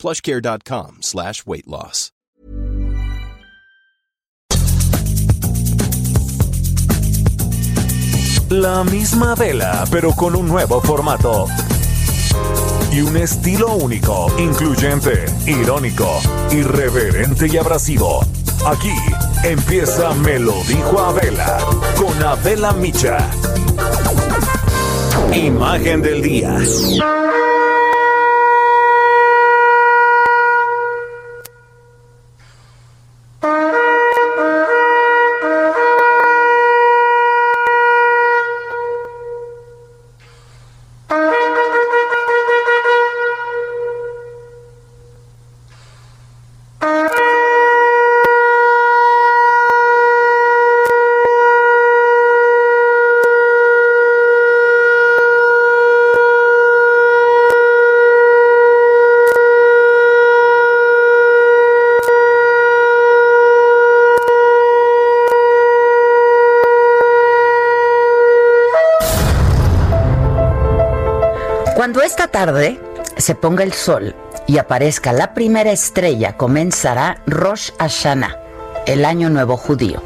plushcare.com slash weight loss. La misma vela, pero con un nuevo formato. Y un estilo único, incluyente, irónico, irreverente y abrasivo. Aquí empieza Me lo dijo Abela con Abela Micha. Imagen del día. Cuando esta tarde se ponga el sol y aparezca la primera estrella, comenzará Rosh Hashanah, el Año Nuevo Judío.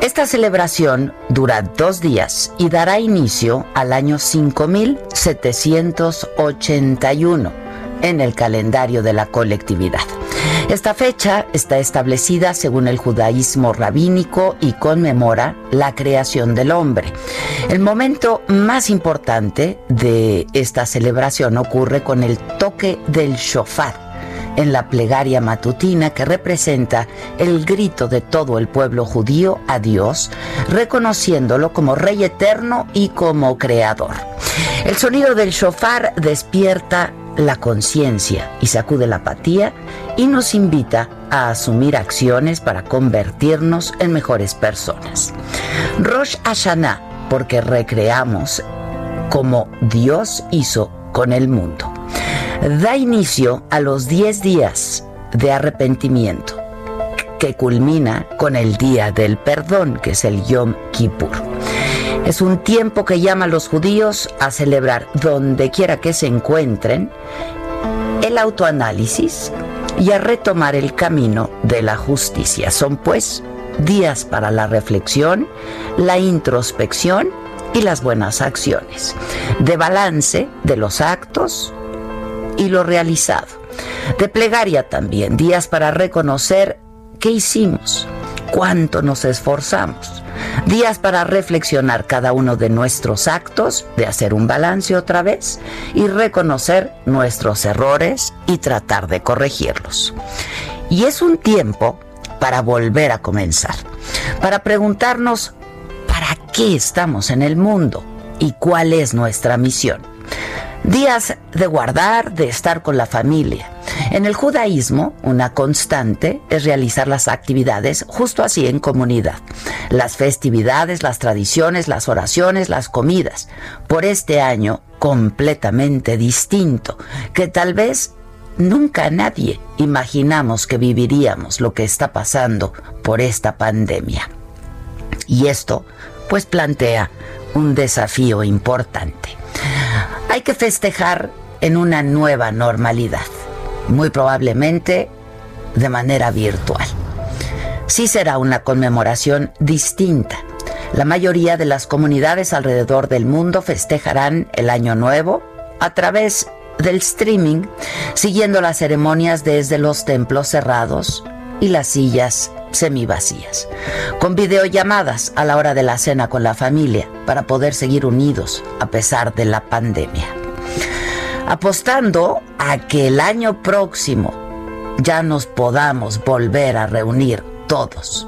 Esta celebración dura dos días y dará inicio al año 5781 en el calendario de la colectividad. Esta fecha está establecida según el judaísmo rabínico y conmemora la creación del hombre. El momento más importante de esta celebración ocurre con el toque del shofar en la plegaria matutina que representa el grito de todo el pueblo judío a Dios, reconociéndolo como Rey eterno y como Creador. El sonido del shofar despierta la conciencia y sacude la apatía y nos invita a asumir acciones para convertirnos en mejores personas. Rosh Hashanah, porque recreamos como Dios hizo con el mundo. Da inicio a los 10 días de arrepentimiento, que culmina con el día del perdón, que es el Yom Kippur. Es un tiempo que llama a los judíos a celebrar donde quiera que se encuentren el autoanálisis y a retomar el camino de la justicia. Son pues días para la reflexión, la introspección y las buenas acciones, de balance de los actos y lo realizado, de plegaria también, días para reconocer qué hicimos, cuánto nos esforzamos, días para reflexionar cada uno de nuestros actos, de hacer un balance otra vez y reconocer nuestros errores y tratar de corregirlos. Y es un tiempo para volver a comenzar, para preguntarnos para qué estamos en el mundo y cuál es nuestra misión. Días de guardar, de estar con la familia. En el judaísmo, una constante es realizar las actividades justo así en comunidad. Las festividades, las tradiciones, las oraciones, las comidas. Por este año completamente distinto, que tal vez nunca nadie imaginamos que viviríamos lo que está pasando por esta pandemia. Y esto, pues plantea un desafío importante. Hay que festejar en una nueva normalidad, muy probablemente de manera virtual. Sí será una conmemoración distinta. La mayoría de las comunidades alrededor del mundo festejarán el Año Nuevo a través del streaming, siguiendo las ceremonias desde los templos cerrados y las sillas semivacías, con videollamadas a la hora de la cena con la familia para poder seguir unidos a pesar de la pandemia. Apostando a que el año próximo ya nos podamos volver a reunir todos.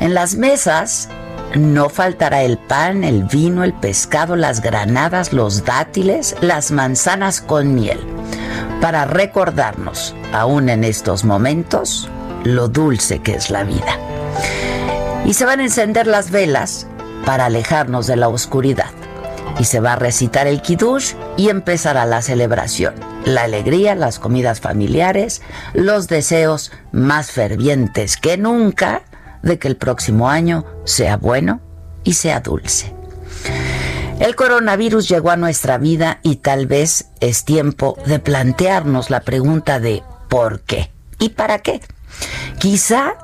En las mesas no faltará el pan, el vino, el pescado, las granadas, los dátiles, las manzanas con miel para recordarnos, aún en estos momentos, lo dulce que es la vida. Y se van a encender las velas para alejarnos de la oscuridad. Y se va a recitar el kiddush y empezará la celebración. La alegría, las comidas familiares, los deseos más fervientes que nunca de que el próximo año sea bueno y sea dulce. El coronavirus llegó a nuestra vida y tal vez es tiempo de plantearnos la pregunta de ¿por qué? ¿Y para qué? Quizá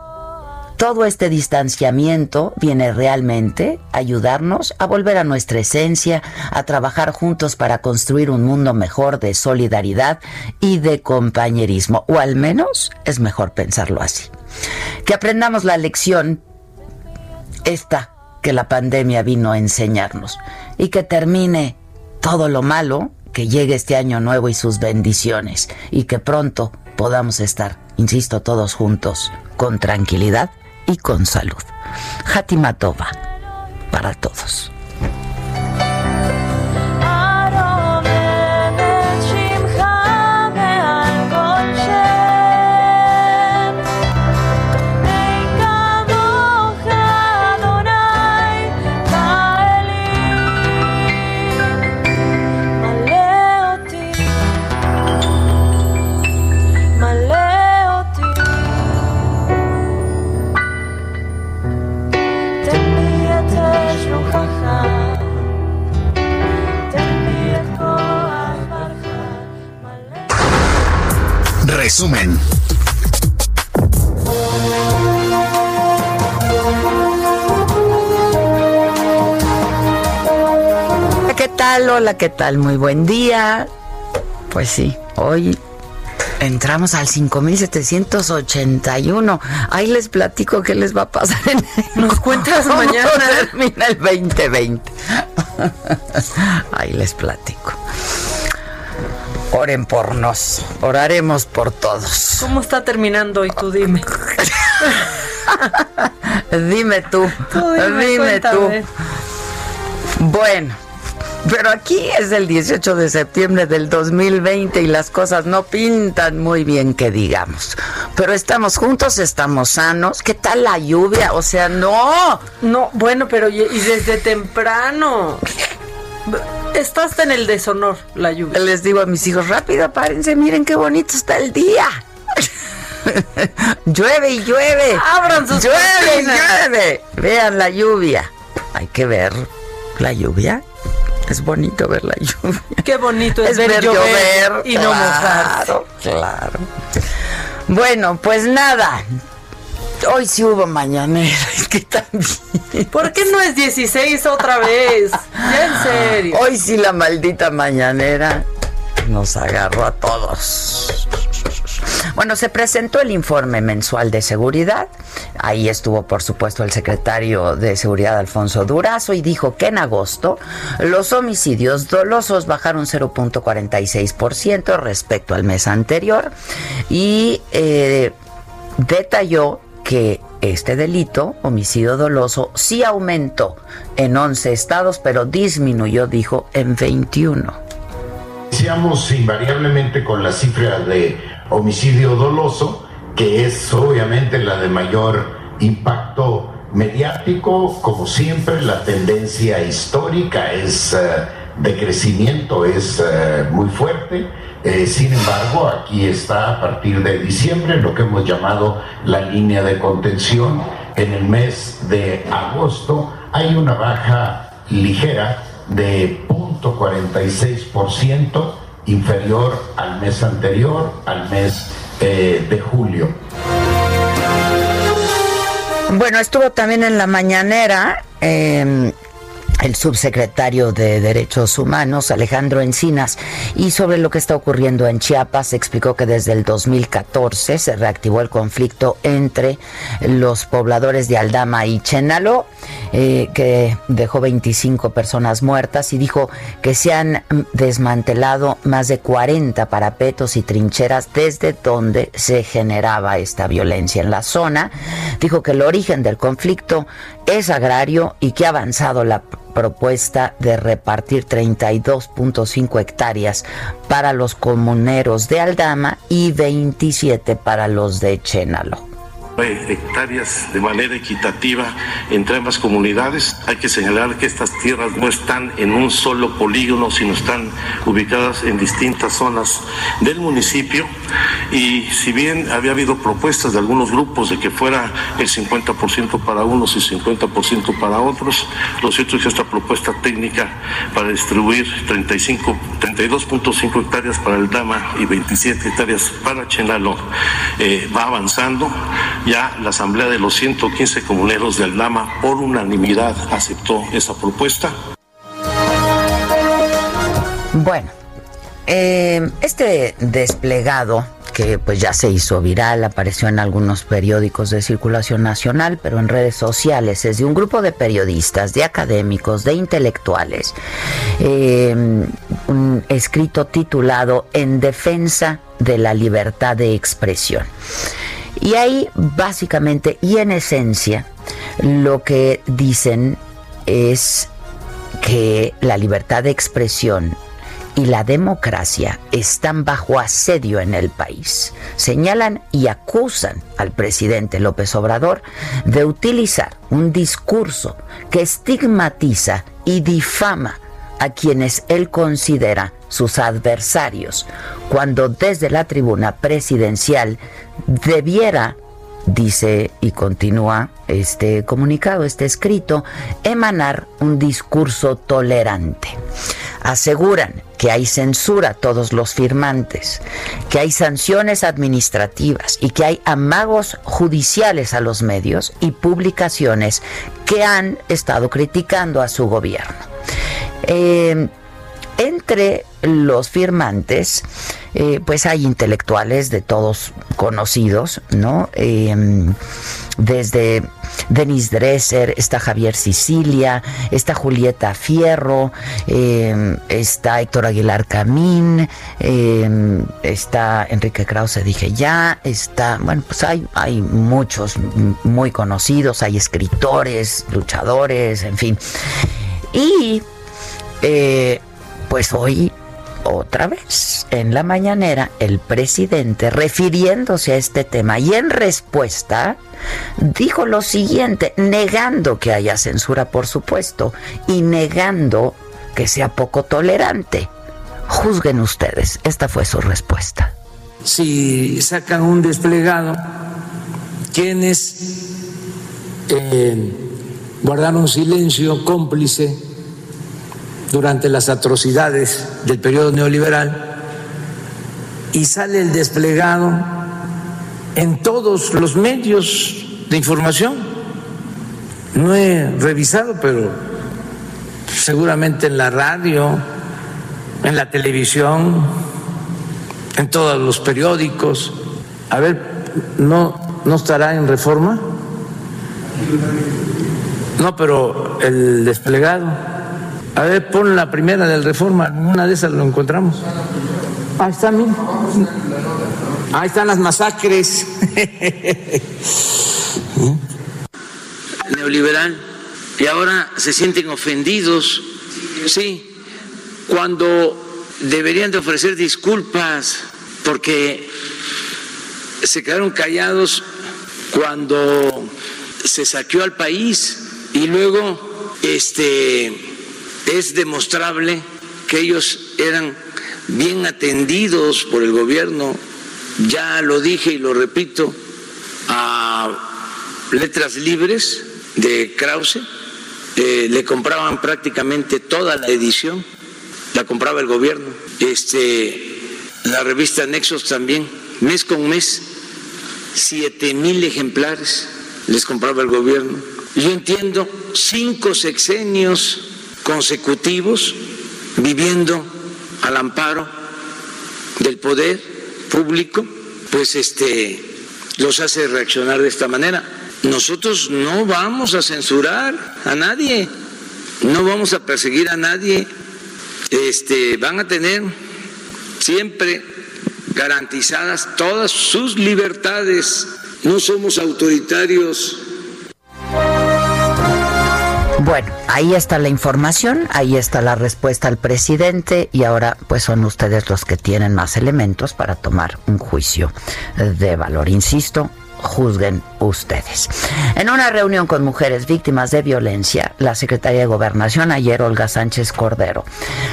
todo este distanciamiento viene realmente a ayudarnos a volver a nuestra esencia, a trabajar juntos para construir un mundo mejor de solidaridad y de compañerismo, o al menos es mejor pensarlo así. Que aprendamos la lección esta que la pandemia vino a enseñarnos y que termine todo lo malo, que llegue este año nuevo y sus bendiciones y que pronto podamos estar, insisto, todos juntos con tranquilidad y con salud. Hatimatova para todos. Resumen. ¿Qué tal? Hola, ¿qué tal? Muy buen día. Pues sí, hoy entramos al 5781. Ahí les platico qué les va a pasar en Nos cuentas mañana. termina el 2020. Ahí les platico. Oren por nos, oraremos por todos. ¿Cómo está terminando hoy tú dime? dime tú, dime, tú. Bueno, pero aquí es el 18 de septiembre del 2020 y las cosas no pintan muy bien que digamos. Pero estamos juntos, estamos sanos. ¿Qué tal la lluvia? O sea, no. No, bueno, pero y desde temprano. Estás en el deshonor, la lluvia. Les digo a mis hijos, rápido, párense, miren qué bonito está el día. llueve y llueve. Abran sus Llueve y llueve. Vean la lluvia. Hay que ver la lluvia. Es bonito ver la lluvia. Qué bonito es, ver, llover y no mojarse. Claro. Bueno, pues nada. Hoy sí hubo mañanera, es que también. ¿Por qué no es 16 otra vez? Ya en serio. Hoy sí la maldita mañanera nos agarró a todos. Bueno, se presentó el informe mensual de seguridad. Ahí estuvo, por supuesto, el secretario de Seguridad, Alfonso Durazo, y dijo que en agosto los homicidios dolosos bajaron 0.46% respecto al mes anterior y eh, detalló que este delito, homicidio doloso, sí aumentó en 11 estados, pero disminuyó, dijo, en 21. Iniciamos invariablemente con la cifra de homicidio doloso, que es obviamente la de mayor impacto mediático. Como siempre, la tendencia histórica es uh, de crecimiento, es uh, muy fuerte. Eh, sin embargo, aquí está a partir de diciembre lo que hemos llamado la línea de contención. En el mes de agosto hay una baja ligera de 0.46% inferior al mes anterior, al mes eh, de julio. Bueno, estuvo también en la mañanera. Eh, el subsecretario de Derechos Humanos, Alejandro Encinas, y sobre lo que está ocurriendo en Chiapas, explicó que desde el 2014 se reactivó el conflicto entre los pobladores de Aldama y Chenalo, eh, que dejó 25 personas muertas, y dijo que se han desmantelado más de 40 parapetos y trincheras desde donde se generaba esta violencia en la zona. Dijo que el origen del conflicto es agrario y que ha avanzado la propuesta de repartir 32.5 hectáreas para los comuneros de Aldama y 27 para los de Chénalo hectáreas de manera equitativa entre ambas comunidades. Hay que señalar que estas tierras no están en un solo polígono, sino están ubicadas en distintas zonas del municipio. Y si bien había habido propuestas de algunos grupos de que fuera el 50% para unos y 50% para otros, lo cierto es que esta propuesta técnica para distribuir 35, 32.5 hectáreas para el Dama y 27 hectáreas para Chenalo eh, va avanzando ya la Asamblea de los 115 comuneros del Lama por unanimidad aceptó esa propuesta. Bueno, eh, este desplegado que pues ya se hizo viral, apareció en algunos periódicos de circulación nacional, pero en redes sociales es de un grupo de periodistas, de académicos, de intelectuales, eh, un escrito titulado En defensa de la libertad de expresión. Y ahí básicamente y en esencia lo que dicen es que la libertad de expresión y la democracia están bajo asedio en el país. Señalan y acusan al presidente López Obrador de utilizar un discurso que estigmatiza y difama a quienes él considera sus adversarios, cuando desde la tribuna presidencial debiera, dice y continúa este comunicado, este escrito, emanar un discurso tolerante. Aseguran que hay censura a todos los firmantes, que hay sanciones administrativas y que hay amagos judiciales a los medios y publicaciones que han estado criticando a su gobierno. Eh, entre los firmantes, eh, pues hay intelectuales de todos conocidos, ¿no? Em, desde Denis Dresser, está Javier Sicilia, está Julieta Fierro, em, está Héctor Aguilar Camín, em, está Enrique Krause, dije ya, está, bueno, pues hay, hay muchos muy conocidos, hay escritores, luchadores, en fin. Y eh, pues hoy, otra vez, en la mañanera, el presidente, refiriéndose a este tema y en respuesta, dijo lo siguiente, negando que haya censura, por supuesto, y negando que sea poco tolerante. Juzguen ustedes, esta fue su respuesta. Si sacan un desplegado, quienes eh, guardaron silencio cómplice durante las atrocidades del periodo neoliberal y sale el desplegado en todos los medios de información. No he revisado, pero seguramente en la radio, en la televisión, en todos los periódicos. A ver, ¿no, no estará en reforma? No, pero el desplegado. A ver, pon la primera del Reforma, una de esas lo encontramos. Ahí está, mira. Ahí están las masacres. Neoliberal. Y ahora se sienten ofendidos. Sí, cuando deberían de ofrecer disculpas porque se quedaron callados cuando se saqueó al país y luego este es demostrable que ellos eran bien atendidos por el gobierno, ya lo dije y lo repito, a letras libres de Krause, eh, le compraban prácticamente toda la edición, la compraba el gobierno, este, la revista Nexos también, mes con mes, siete mil ejemplares les compraba el gobierno. Yo entiendo cinco sexenios consecutivos viviendo al amparo del poder público, pues este los hace reaccionar de esta manera. Nosotros no vamos a censurar a nadie, no vamos a perseguir a nadie. Este, van a tener siempre garantizadas todas sus libertades. No somos autoritarios Bueno, ahí está la información, ahí está la respuesta al presidente y ahora pues son ustedes los que tienen más elementos para tomar un juicio de valor. Insisto, juzguen ustedes. En una reunión con mujeres víctimas de violencia, la secretaria de Gobernación ayer, Olga Sánchez Cordero,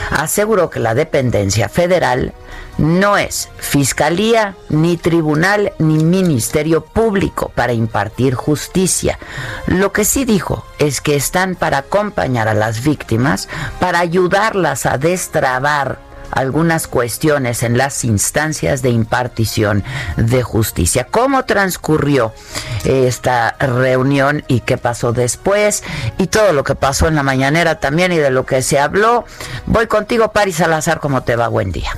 aseguró que la dependencia federal no es fiscalía, ni tribunal, ni ministerio público para impartir justicia. Lo que sí dijo es que están para acompañar a las víctimas, para ayudarlas a destrabar algunas cuestiones en las instancias de impartición de justicia. ¿Cómo transcurrió esta reunión y qué pasó después? Y todo lo que pasó en la mañanera también y de lo que se habló. Voy contigo, Paris Salazar, ¿cómo te va? Buen día.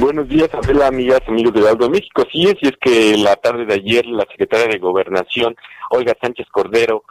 Buenos días, Adela, amigas, amigos de Aldo México. Sí es, es que la tarde de ayer la secretaria de Gobernación, Olga Sánchez Cordero,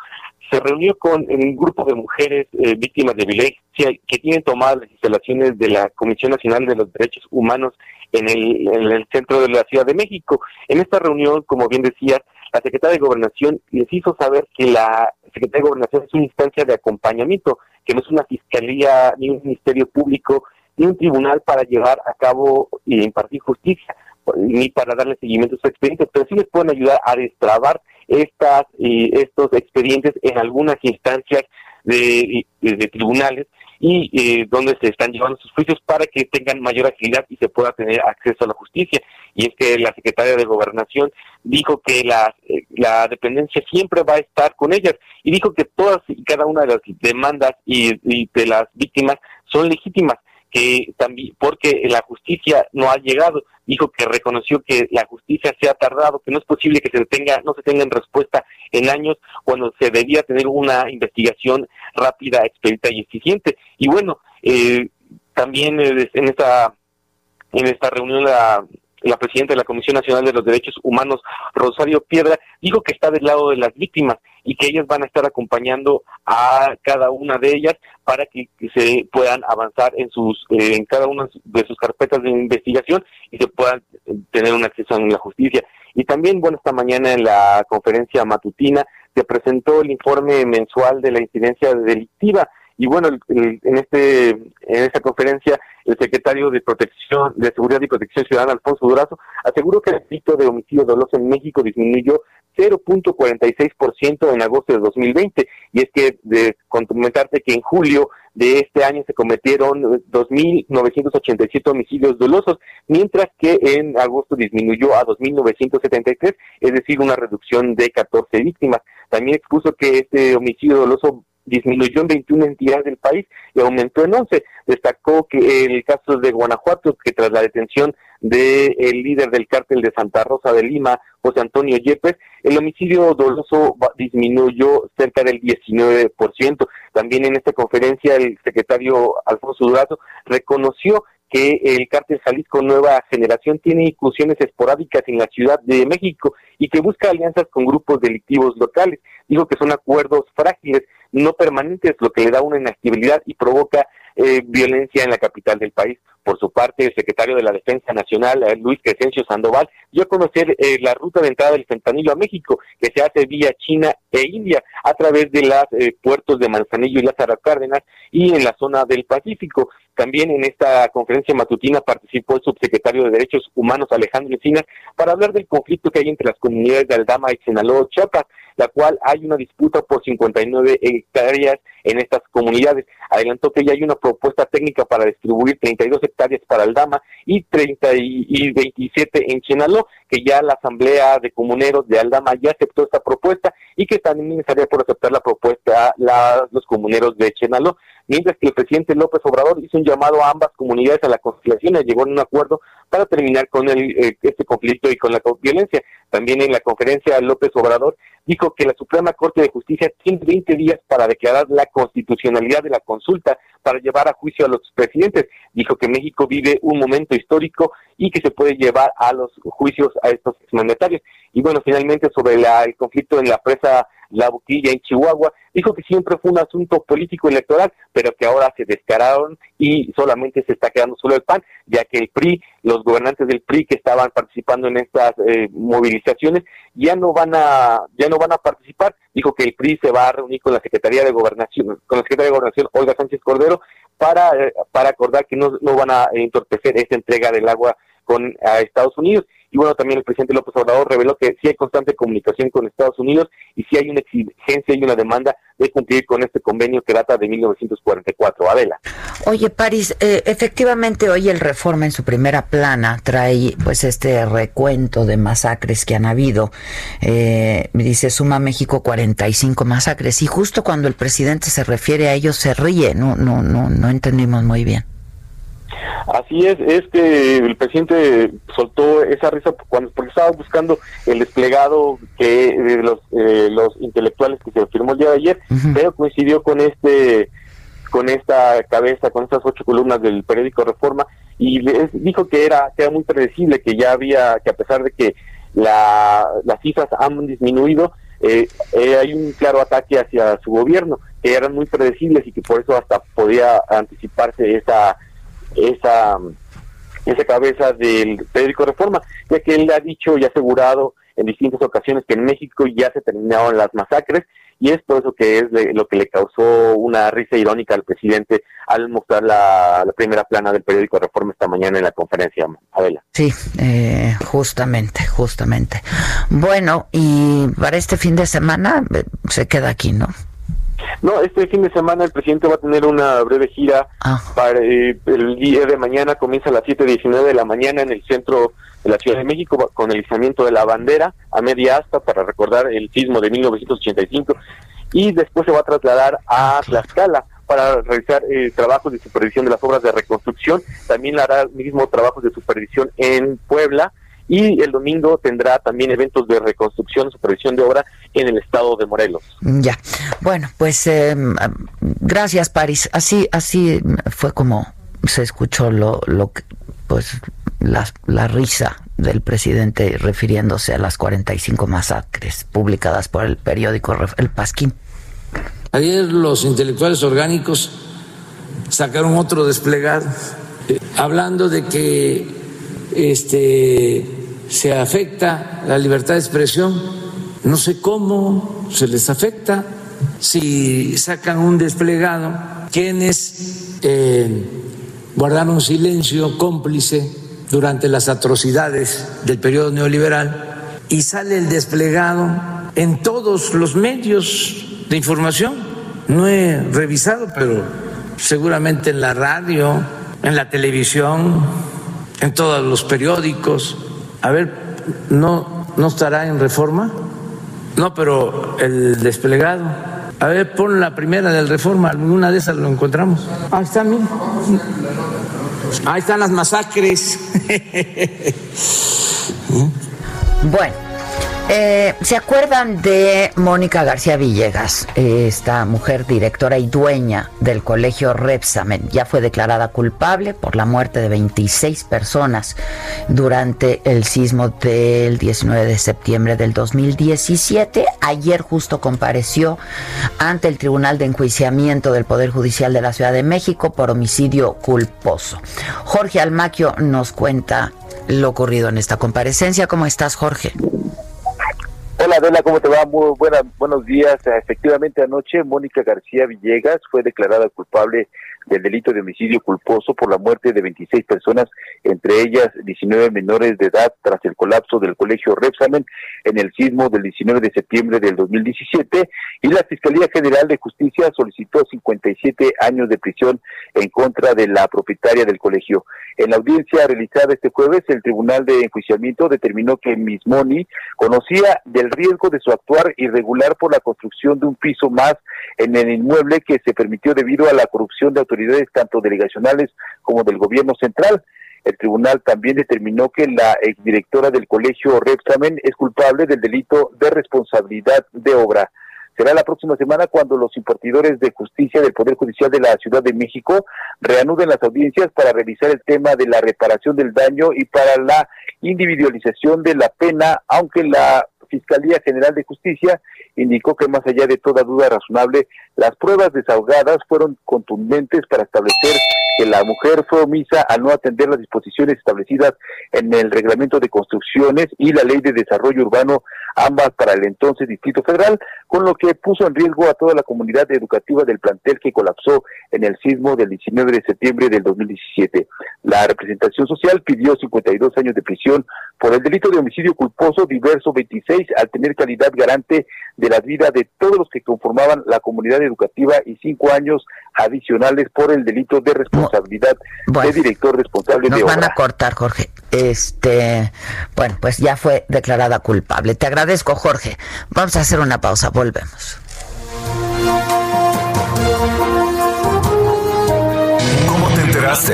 se reunió con un grupo de mujeres eh, víctimas de violencia que tienen tomadas las instalaciones de la Comisión Nacional de los Derechos Humanos en el, en el centro de la Ciudad de México. En esta reunión, como bien decía, la secretaria de Gobernación les hizo saber que la Secretaría de Gobernación es una instancia de acompañamiento, que no es una fiscalía ni un ministerio público ni un tribunal para llevar a cabo y impartir justicia ni para darle seguimiento a sus expedientes, pero sí les pueden ayudar a destrabar estas estos expedientes en algunas instancias de, de, tribunales y eh, donde se están llevando sus juicios para que tengan mayor agilidad y se pueda tener acceso a la justicia. Y es que la secretaria de Gobernación dijo que la, eh, la dependencia siempre va a estar con ellas y dijo que todas y cada una de las demandas y de las víctimas son legítimas que también porque la justicia no ha llegado. Dijo que reconoció que la justicia se ha tardado que no es posible que se tenga no se tenga en respuesta en años cuando se debía tener una investigación rápida expedita y eficiente. Y bueno eh, también eh, en esta en esta reunión la la presidenta de la Comisión Nacional de los Derechos Humanos, Rosario Piedra, dijo que está del lado de las víctimas y que ellas van a estar acompañando a cada una de ellas para que, se puedan avanzar en sus eh, en cada una de sus carpetas de investigación y se puedan tener un acceso a la justicia. Y también, bueno, esta mañana en la conferencia matutina se presentó el informe mensual de la incidencia delictiva y bueno, en este en esta conferencia el secretario de Protección de Seguridad y Protección Ciudadana Alfonso Durazo aseguró que el delito de homicidio doloso en México disminuyó 0.46% en agosto de 2020 y es que de comentarte que en julio de este año se cometieron 2.987 homicidios dolosos, mientras que en agosto disminuyó a 2.973, es decir, una reducción de 14 víctimas. También expuso que este homicidio doloso disminuyó en 21 entidades del país y aumentó en 11. Destacó que el caso de Guanajuato, que tras la detención del el líder del cártel de Santa Rosa de Lima, José Antonio Yepes, el homicidio doloso disminuyó cerca del 19%. También en esta conferencia el secretario Alfonso Durazo reconoció que el cártel Jalisco Nueva Generación tiene incursiones esporádicas en la Ciudad de México y que busca alianzas con grupos delictivos locales. Dijo que son acuerdos frágiles, no permanentes, lo que le da una inactividad y provoca eh, violencia en la capital del país. Por su parte, el secretario de la Defensa Nacional, eh, Luis Crescencio Sandoval, dio a conocer eh, la ruta de entrada del fentanilo a México, que se hace vía China e India, a través de los puertos de Manzanillo y Lázaro Cárdenas y en la zona del Pacífico. También en esta conferencia matutina participó el subsecretario de Derechos Humanos, Alejandro Encinas, para hablar del conflicto que hay entre las comunidades de Aldama y Sinaloa, Chiapas, la cual hay una disputa por 59 hectáreas en estas comunidades. Adelantó que ya hay una propuesta técnica para distribuir 32 hectáreas para Aldama y 30 y, 27 en Chenaló, que ya la Asamblea de Comuneros de Aldama ya aceptó esta propuesta y que también estaría por aceptar la propuesta la, los comuneros de Chenaló. Mientras que el presidente López Obrador hizo un llamado a ambas comunidades a la conciliación y llegó a un acuerdo para terminar con el, eh, este conflicto y con la violencia. También en la conferencia López Obrador dijo que la Suprema Corte de Justicia tiene 20 días para declarar la constitucionalidad de la consulta para llevar a juicio a los presidentes. Dijo que México vive un momento histórico y que se puede llevar a los juicios a estos exmandatarios. Y bueno, finalmente sobre el conflicto en la presa La Boquilla en Chihuahua, dijo que siempre fue un asunto político electoral, pero que ahora se descararon y solamente se está quedando solo el PAN, ya que el PRI, los gobernantes del PRI que estaban participando en estas eh, movilizaciones, ya no van a ya no van a participar. Dijo que el PRI se va a reunir con la Secretaría de Gobernación, con la Secretaría de Gobernación Olga Sánchez Cordero para eh, para acordar que no, no van a entorpecer esta entrega del agua con a Estados Unidos. Y bueno, también el presidente López Obrador reveló que sí hay constante comunicación con Estados Unidos y sí hay una exigencia y una demanda de cumplir con este convenio que data de 1944. Adela. Oye, París, eh, efectivamente hoy el Reforma en su primera plana trae pues este recuento de masacres que han habido. Eh, me dice, suma México 45 masacres y justo cuando el presidente se refiere a ellos se ríe. No, no, no, no entendimos muy bien. Así es, es que el presidente soltó esa risa cuando porque estaba buscando el desplegado que de los eh, los intelectuales que se firmó el día de ayer, pero coincidió con este con esta cabeza, con estas ocho columnas del periódico Reforma y dijo que era que era muy predecible, que ya había que a pesar de que la, las cifras han disminuido, eh, eh, hay un claro ataque hacia su gobierno, que eran muy predecibles y que por eso hasta podía anticiparse esa esa, esa cabeza del periódico Reforma, ya que él ha dicho y asegurado en distintas ocasiones que en México ya se terminaron las masacres y es por eso que es lo que le causó una risa irónica al presidente al mostrar la, primera plana del periódico Reforma esta mañana en la conferencia, Adela. Sí, eh, justamente, justamente. Bueno, y para este fin de semana eh, se queda aquí, ¿no? No, este fin de semana el presidente va a tener una breve gira ah. para eh, el día de mañana, comienza a las 7.19 de la mañana en el centro de la Ciudad de México con el izamiento de la bandera a media asta para recordar el sismo de 1985 y después se va a trasladar a Tlaxcala para realizar eh, trabajos de supervisión de las obras de reconstrucción, también hará mismo trabajos de supervisión en Puebla, y el domingo tendrá también eventos de reconstrucción, supervisión de obra en el estado de Morelos. Ya, bueno, pues eh, gracias París. Así, así fue como se escuchó lo, lo pues la, la risa del presidente refiriéndose a las 45 masacres publicadas por el periódico El Pasquín. Ayer los intelectuales orgánicos sacaron otro desplegado eh, hablando de que este se afecta la libertad de expresión. No sé cómo se les afecta si sacan un desplegado quienes eh, guardaron silencio cómplice durante las atrocidades del periodo neoliberal y sale el desplegado en todos los medios de información. No he revisado, pero seguramente en la radio, en la televisión, en todos los periódicos a ver, ¿no, no estará en reforma? No, pero el desplegado. A ver, pon la primera del reforma, alguna de esas lo encontramos. Ahí está, mira. Ahí están las masacres. bueno. Eh, ¿Se acuerdan de Mónica García Villegas, esta mujer directora y dueña del colegio Repsamen? Ya fue declarada culpable por la muerte de 26 personas durante el sismo del 19 de septiembre del 2017. Ayer justo compareció ante el Tribunal de Enjuiciamiento del Poder Judicial de la Ciudad de México por homicidio culposo. Jorge Almaquio nos cuenta lo ocurrido en esta comparecencia. ¿Cómo estás, Jorge? Hola Adela, ¿cómo te va? Muy buenas, buenos días. Efectivamente, anoche Mónica García Villegas fue declarada culpable del delito de homicidio culposo por la muerte de 26 personas, entre ellas 19 menores de edad, tras el colapso del colegio Repsamen en el sismo del 19 de septiembre del 2017, y la Fiscalía General de Justicia solicitó 57 años de prisión en contra de la propietaria del colegio. En la audiencia realizada este jueves, el Tribunal de Enjuiciamiento determinó que Miss Moni conocía del riesgo de su actuar irregular por la construcción de un piso más en el inmueble que se permitió debido a la corrupción de autoridades autoridades tanto delegacionales como del gobierno central. El tribunal también determinó que la exdirectora del colegio Repsamen es culpable del delito de responsabilidad de obra. Será la próxima semana cuando los impartidores de justicia del Poder Judicial de la Ciudad de México reanuden las audiencias para revisar el tema de la reparación del daño y para la individualización de la pena, aunque la Fiscalía General de Justicia indicó que más allá de toda duda razonable, las pruebas desahogadas fueron contundentes para establecer que la mujer fue omisa al no atender las disposiciones establecidas en el reglamento de construcciones y la ley de desarrollo urbano, ambas para el entonces Distrito Federal, con lo que puso en riesgo a toda la comunidad educativa del plantel que colapsó en el sismo del 19 de septiembre del 2017. La representación social pidió 52 años de prisión por el delito de homicidio culposo diverso 26 al tener calidad garante de la vida de todos los que conformaban la comunidad educativa y cinco años adicionales por el delito de responsabilidad de director responsable nos de van a cortar, Jorge. Este, bueno, pues ya fue declarada culpable. Te agradezco, Jorge. Vamos a hacer una pausa, volvemos. ¿Cómo te enteraste?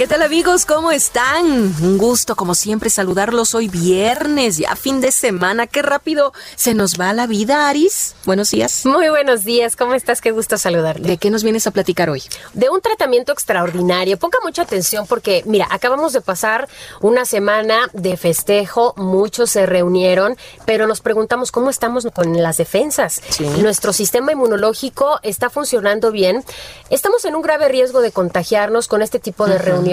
¿Qué tal amigos? ¿Cómo están? Un gusto como siempre saludarlos hoy viernes, ya fin de semana. Qué rápido se nos va la vida, Aris. Buenos días. Muy buenos días, ¿cómo estás? Qué gusto saludarte. ¿De qué nos vienes a platicar hoy? De un tratamiento extraordinario. Ponga mucha atención porque, mira, acabamos de pasar una semana de festejo, muchos se reunieron, pero nos preguntamos cómo estamos con las defensas. Nuestro sistema inmunológico está funcionando bien. Estamos en un grave riesgo de contagiarnos con este tipo de Ujú. reuniones.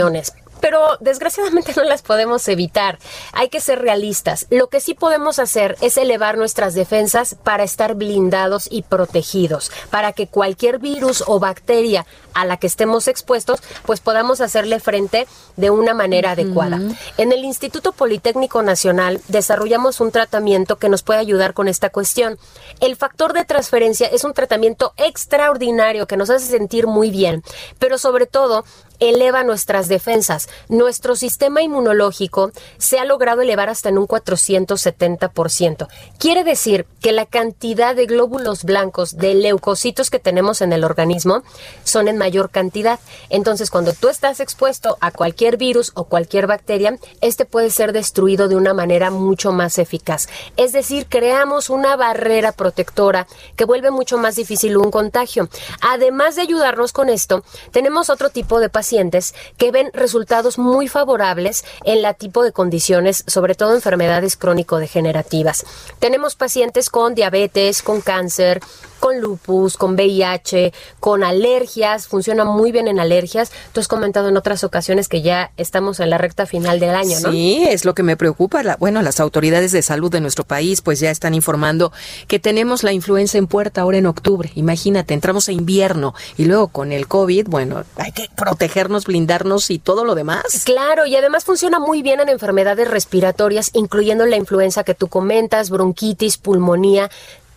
Pero desgraciadamente no las podemos evitar. Hay que ser realistas. Lo que sí podemos hacer es elevar nuestras defensas para estar blindados y protegidos, para que cualquier virus o bacteria a la que estemos expuestos, pues podamos hacerle frente de una manera adecuada. En el Instituto Politécnico Nacional desarrollamos un tratamiento que nos puede ayudar con esta cuestión. El factor de transferencia es un tratamiento extraordinario que nos hace sentir muy bien, pero sobre todo eleva nuestras defensas. Nuestro sistema inmunológico se ha logrado elevar hasta en un 470%. Quiere decir que la cantidad de glóbulos blancos, de leucocitos que tenemos en el organismo, son en mayor cantidad. Entonces, cuando tú estás expuesto a cualquier virus o cualquier bacteria, este puede ser destruido de una manera mucho más eficaz. Es decir, creamos una barrera protectora que vuelve mucho más difícil un contagio. Además de ayudarnos con esto, tenemos otro tipo de pacientes que ven resultados muy favorables en la tipo de condiciones, sobre todo enfermedades crónico-degenerativas. Tenemos pacientes con diabetes, con cáncer, con lupus, con VIH, con alergias, funciona muy bien en alergias. Tú has comentado en otras ocasiones que ya estamos en la recta final del año, ¿no? Sí, es lo que me preocupa. La- bueno, las autoridades de salud de nuestro país pues ya están informando que tenemos la influenza en puerta ahora en octubre. Imagínate, entramos a invierno y luego con el COVID, bueno, hay que protegernos, blindarnos y todo lo demás. Claro, y además funciona muy bien en enfermedades respiratorias, incluyendo la influenza que tú comentas, bronquitis, pulmonía.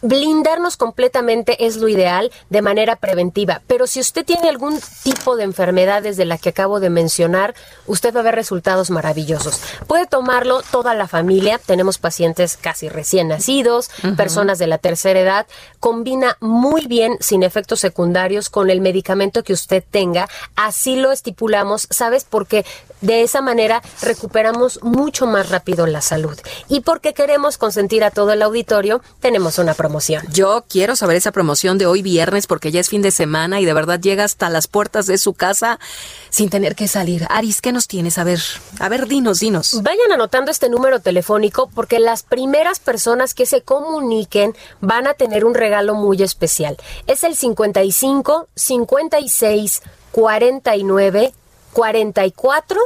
Blindarnos completamente es lo ideal de manera preventiva, pero si usted tiene algún tipo de enfermedades de la que acabo de mencionar, usted va a ver resultados maravillosos. Puede tomarlo toda la familia, tenemos pacientes casi recién nacidos, personas de la tercera edad, combina muy bien sin efectos secundarios con el medicamento que usted tenga, así lo estipulamos, ¿sabes? Porque de esa manera recuperamos mucho más rápido la salud. Y porque queremos consentir a todo el auditorio, tenemos una promoción. Yo quiero saber esa promoción de hoy viernes porque ya es fin de semana y de verdad llega hasta las puertas de su casa sin tener que salir. Aris, ¿qué nos tienes? A ver, a ver, dinos, dinos. Vayan anotando este número telefónico porque las primeras personas que se comuniquen van a tener un regalo muy especial. Es el 55 56 49 44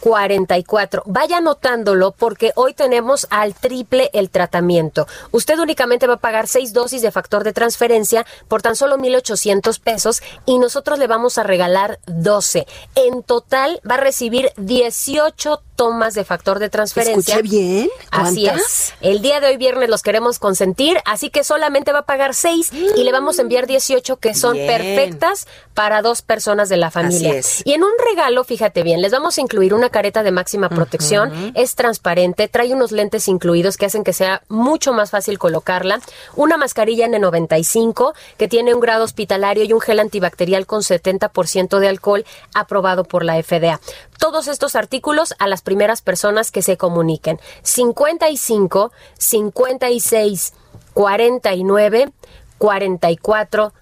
44. Vaya anotándolo porque hoy tenemos al triple el tratamiento. Usted únicamente va a pagar seis dosis de factor de transferencia por tan solo 1,800 pesos y nosotros le vamos a regalar 12. En total va a recibir 18 tomas de factor de transferencia. ¿Escuché bien? Así es. El día de hoy viernes los queremos consentir, así que solamente va a pagar seis y le vamos a enviar 18 que son Bien. perfectas para dos personas de la familia. Así es. Y en un regalo, fíjate bien, les vamos a incluir una careta de máxima protección, es transparente, trae unos lentes incluidos que hacen que sea mucho más fácil colocarla, una mascarilla N95 que tiene un grado hospitalario y un gel antibacterial con 70% de alcohol aprobado por la FDA. Todos estos artículos a las primeras personas que se comuniquen. 55 56 49 44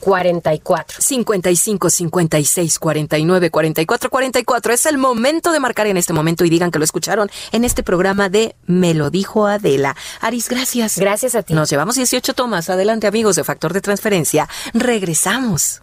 44. 55 56 49 44 44. Es el momento de marcar en este momento y digan que lo escucharon en este programa de Me lo dijo Adela. Aris, gracias. Gracias a ti. Nos llevamos 18 tomas. Adelante, amigos de Factor de Transferencia. Regresamos.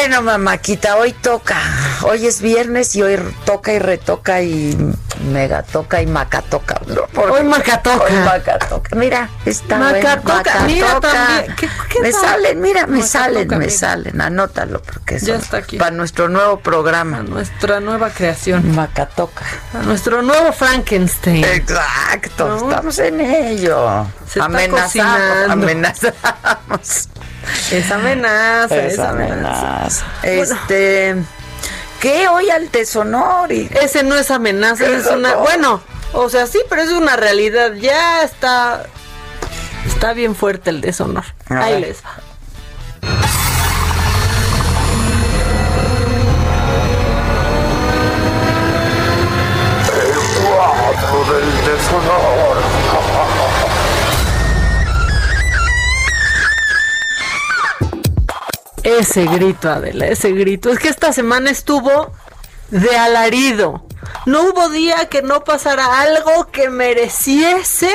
Bueno, mamáquita, hoy toca. Hoy es viernes y hoy toca y retoca y mega toca y macatoca. No, Hoy macatoca. Hoy macatoca. Mira, está Macatoca. Mira también. ¿Qué- qué me salen, mira, me Macatoca, salen, me mira. salen. Anótalo porque Ya está aquí. para nuestro nuevo programa. Nuestra nueva creación. Macatoca. A nuestro nuevo Frankenstein. Exacto, ¿No? estamos en ello. Se está amenazamos, cocinando. amenazamos. Es amenaza, es Esa amenaza. amenaza. Este, ¿qué hoy al deshonor? Y, Ese no es amenaza, es una. no. Bueno, o sea, sí, pero es una realidad. Ya está. Está bien fuerte el deshonor. Ahí les va. Ese grito, Adela, ese grito. Es que esta semana estuvo de alarido. No hubo día que no pasara algo que mereciese.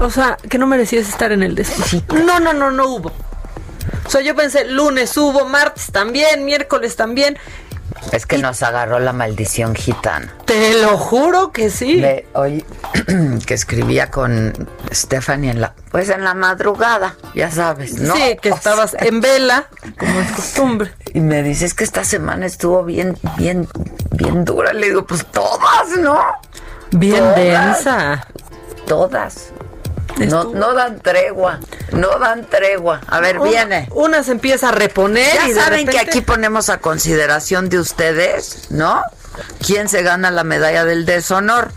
O sea, que no mereciese estar en el desfile. No, no, no, no hubo. O sea, yo pensé, lunes hubo, martes también, miércoles también. Es que nos agarró la maldición gitana. Te lo juro que sí. De hoy que escribía con Stephanie en la, pues en la madrugada, ya sabes, ¿no? Sí, que O estabas sea, en vela, como es costumbre. Y me dices que esta semana estuvo bien, bien, bien dura. Le digo, pues todas, ¿no? Bien Todas. densa. Todas. No, no dan tregua, no dan tregua. A ver, Una- viene. Una se empieza a reponer. Ya y de saben que aquí ponemos a consideración de ustedes, ¿no? ¿Quién se gana la medalla del deshonor?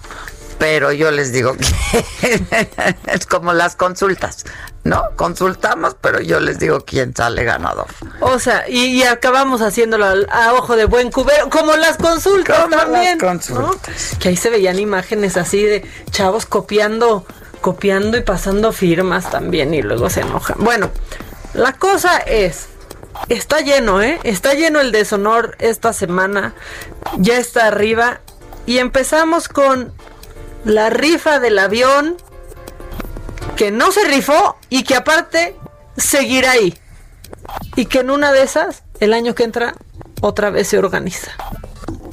Pero yo les digo que es como las consultas, ¿no? Consultamos, pero yo les digo quién sale ganador. O sea, y, y acabamos haciéndolo a, ojo de buen cubero, como las consultas Como las también. consultas. ¿no? Que ahí se veían imágenes así de chavos copiando, copiando y pasando firmas también y luego se enojan. Bueno, la cosa es, está lleno, ¿eh? Está lleno el deshonor esta semana, ya está arriba y empezamos con la rifa del avión que no se rifó y que aparte seguirá ahí. Y que en una de esas, el año que entra, otra vez se organiza.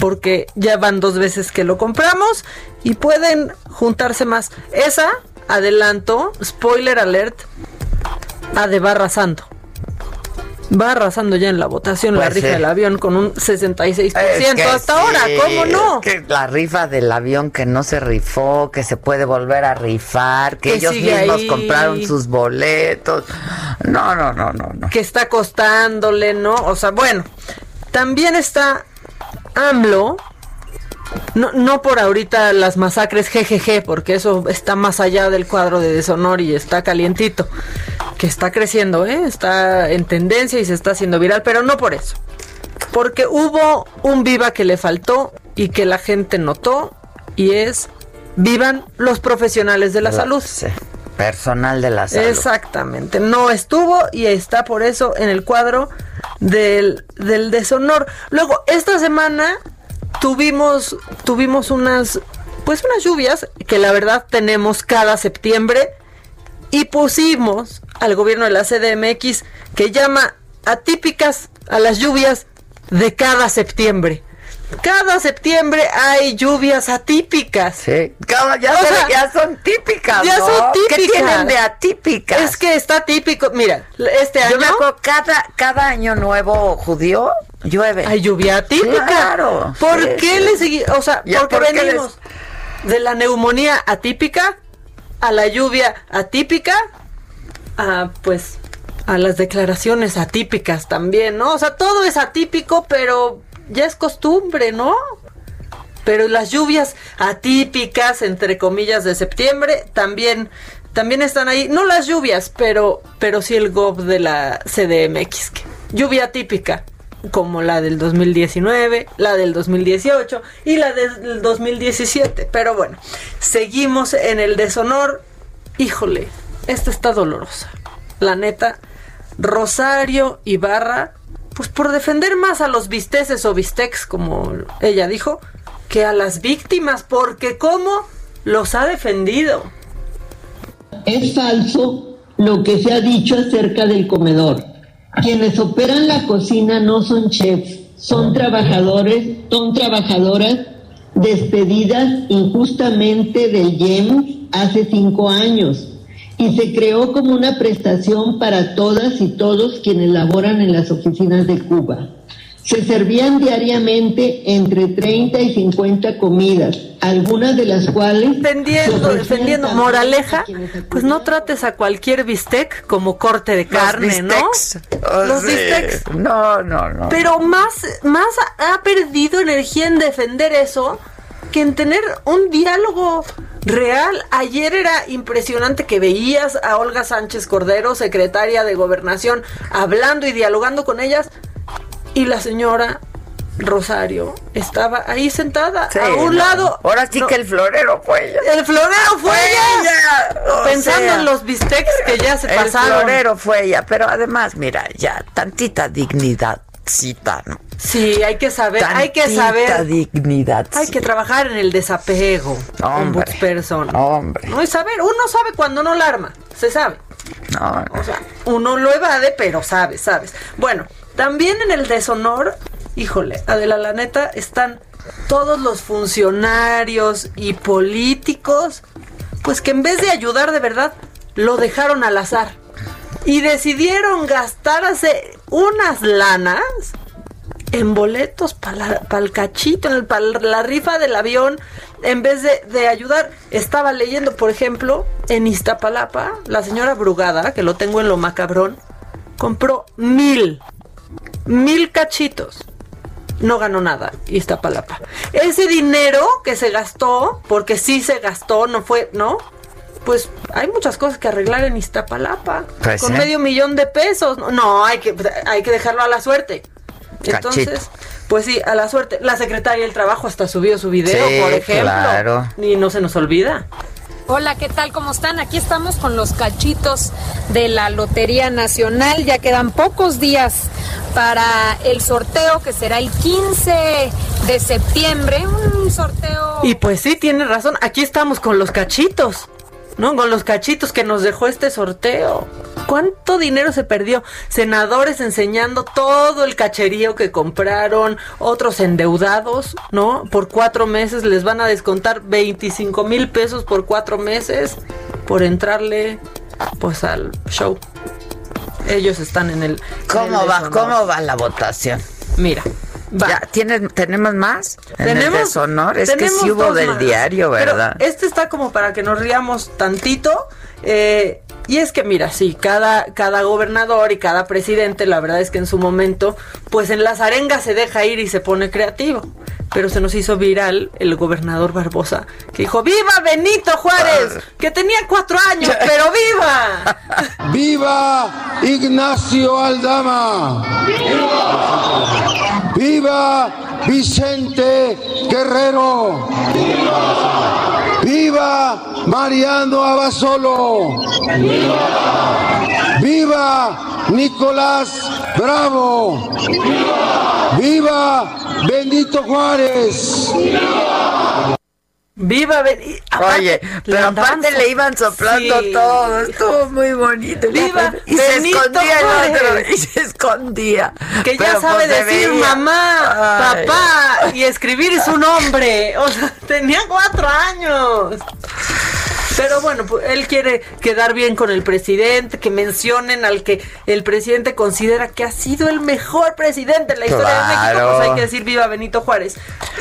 Porque ya van dos veces que lo compramos y pueden juntarse más. Esa, adelanto, spoiler alert, a de va arrasando. Va arrasando ya en la votación la Pues rifa sí. del avión con un 66% Es que hasta ahora, ¿cómo no? es que la rifa del avión que no se rifó, que se puede volver a rifar, que, Que ellos mismos ahí. compraron sus boletos. No, no, no, no, no. que está costándole, ¿no? O sea, bueno, también está AMLO No, no por ahorita las masacres jejeje, porque eso está más allá del cuadro de deshonor y está calientito, que está creciendo, ¿eh? está en tendencia y se está haciendo viral, pero no por eso. Porque hubo un viva que le faltó y que la gente notó y es vivan los profesionales de la, salud. Personal de la salud. Exactamente. No estuvo y está por eso en el cuadro del, del deshonor. Luego, esta semana tuvimos, tuvimos unas, pues unas lluvias que la verdad tenemos cada septiembre y pusimos al gobierno de la CDMX que llama atípicas a las lluvias de cada septiembre. Cada septiembre hay lluvias atípicas. Sí. Cada, ya, son típicas. Ya son típicas. ¿Qué tienen de atípicas? Es que está típico. Mira, este año. Yo me acuerdo, cada, cada año nuevo judío llueve. Hay lluvia atípica. Claro. ¿Por qué le seguimos? O sea, porque venimos de la neumonía atípica a la lluvia atípica a pues a las declaraciones atípicas también, ¿no? O sea, todo es atípico, pero ya es costumbre, ¿no? Pero las lluvias atípicas, entre comillas, de septiembre también, también están ahí. No las lluvias, pero, pero sí el GOV de la CDMX. Lluvia típica, como la del 2019, la del 2018 y la del 2017. Pero bueno, seguimos en el deshonor. Híjole, esta está dolorosa. La neta, Rosario Ibarra pues por defender más a los bisteces o bistecs, como ella dijo, que a las víctimas, porque ¿cómo los ha defendido? Es falso lo que se ha dicho acerca del comedor. Quienes operan la cocina no son chefs, son trabajadores, son trabajadoras despedidas injustamente del YEM hace cinco años y se creó como una prestación para todas y todos quienes laboran en las oficinas de Cuba. Se servían diariamente entre 30 y 50 comidas, algunas de las cuales... Defendiendo, defendiendo, moraleja, pues no trates a cualquier bistec como corte de carne, ¿no? Los bistecs. No, no, no. Pero más, más ha perdido energía en defender eso que en tener un diálogo real. Ayer era impresionante que veías a Olga Sánchez Cordero, secretaria de Gobernación, hablando y dialogando con ellas. Y la señora Rosario estaba ahí sentada a un lado. Ahora sí que el florero fue ella. El florero fue, ella. Pensando en los bistecs que ya se pasaron. El florero fue ella, pero además, mira, ya tantita dignidad cita, ¿no? Sí, hay que saber, hay que saber. dignidad. Hay que trabajar en el desapego. Hombre. Person. Hombre. No es saber, uno sabe cuando no la arma, se sabe. No, O sea, uno lo evade, pero sabe, sabes. Bueno, también en el deshonor, híjole, Adela, la neta, están todos los funcionarios y políticos, pues que en vez de ayudar de verdad, lo dejaron al azar. Y decidieron gastarse unas lanas en boletos para el cachito, en la rifa del avión, en vez de, de, ayudar. Estaba leyendo, por ejemplo, en Iztapalapa, la señora Brugada, que lo tengo en lo macabrón, compró mil, mil cachitos. No ganó nada Iztapalapa. Ese dinero que se gastó, porque sí se gastó, no fue, ¿no? Pues hay muchas cosas que arreglar en Iztapalapa. Pues con sí. medio millón de pesos. No, hay que, hay que dejarlo a la suerte. Entonces, Cachito. pues sí, a la suerte. La secretaria del trabajo hasta subió su video, Sí, por ejemplo. claro. Y no se nos olvida. Hola, ¿qué tal? ¿Cómo están? Aquí estamos con los cachitos de la Lotería Nacional. Ya quedan pocos días para el sorteo que será el 15 de septiembre. Un sorteo... Y pues sí, tiene razón. Aquí estamos con los cachitos. ¿No? Con los cachitos que nos dejó este sorteo. ¿Cuánto dinero se perdió? Senadores enseñando todo el cacherío que compraron, otros endeudados, ¿no? Por cuatro meses les van a descontar 25 mil pesos por cuatro meses por entrarle, pues, al show. Ellos están en el. ¿Cómo en el va? deshonor. ¿Cómo va la votación? Mira. Va. Ya, ¿tienes, ¿Tenemos más? En el Tenemos- deshonor. Es que sí hubo del más. diario, Pero ¿verdad? este está como para que nos riamos tantito. Eh, Y es que mira, sí, cada, cada gobernador y cada presidente, la verdad es que en su momento, pues en las arengas se deja ir y se pone creativo. Pero se nos hizo viral el gobernador Barbosa, que dijo, ¡Viva Benito Juárez! Que tenía cuatro años, pero ¡viva! ¡Viva Ignacio Aldama! ¡Viva Vicente Guerrero! ¡Viva Mariano Abasolo! ¡Viva Nicolás Bravo! ¡Viva Benito Juárez! ¡Viva Benito! Oye, pero aparte le iban soplando Sí. todo, estuvo muy bonito. ¡Viva y se Benito escondía el otro, y se escondía. Que ya sabe pues, decir mamá, Ay. papá y escribir su nombre. O sea, tenía cuatro años. Pero bueno, pues, él quiere quedar bien con el presidente, que mencionen al que el presidente considera que ha sido el mejor presidente en la historia de México. Pues hay que decir viva Benito Juárez.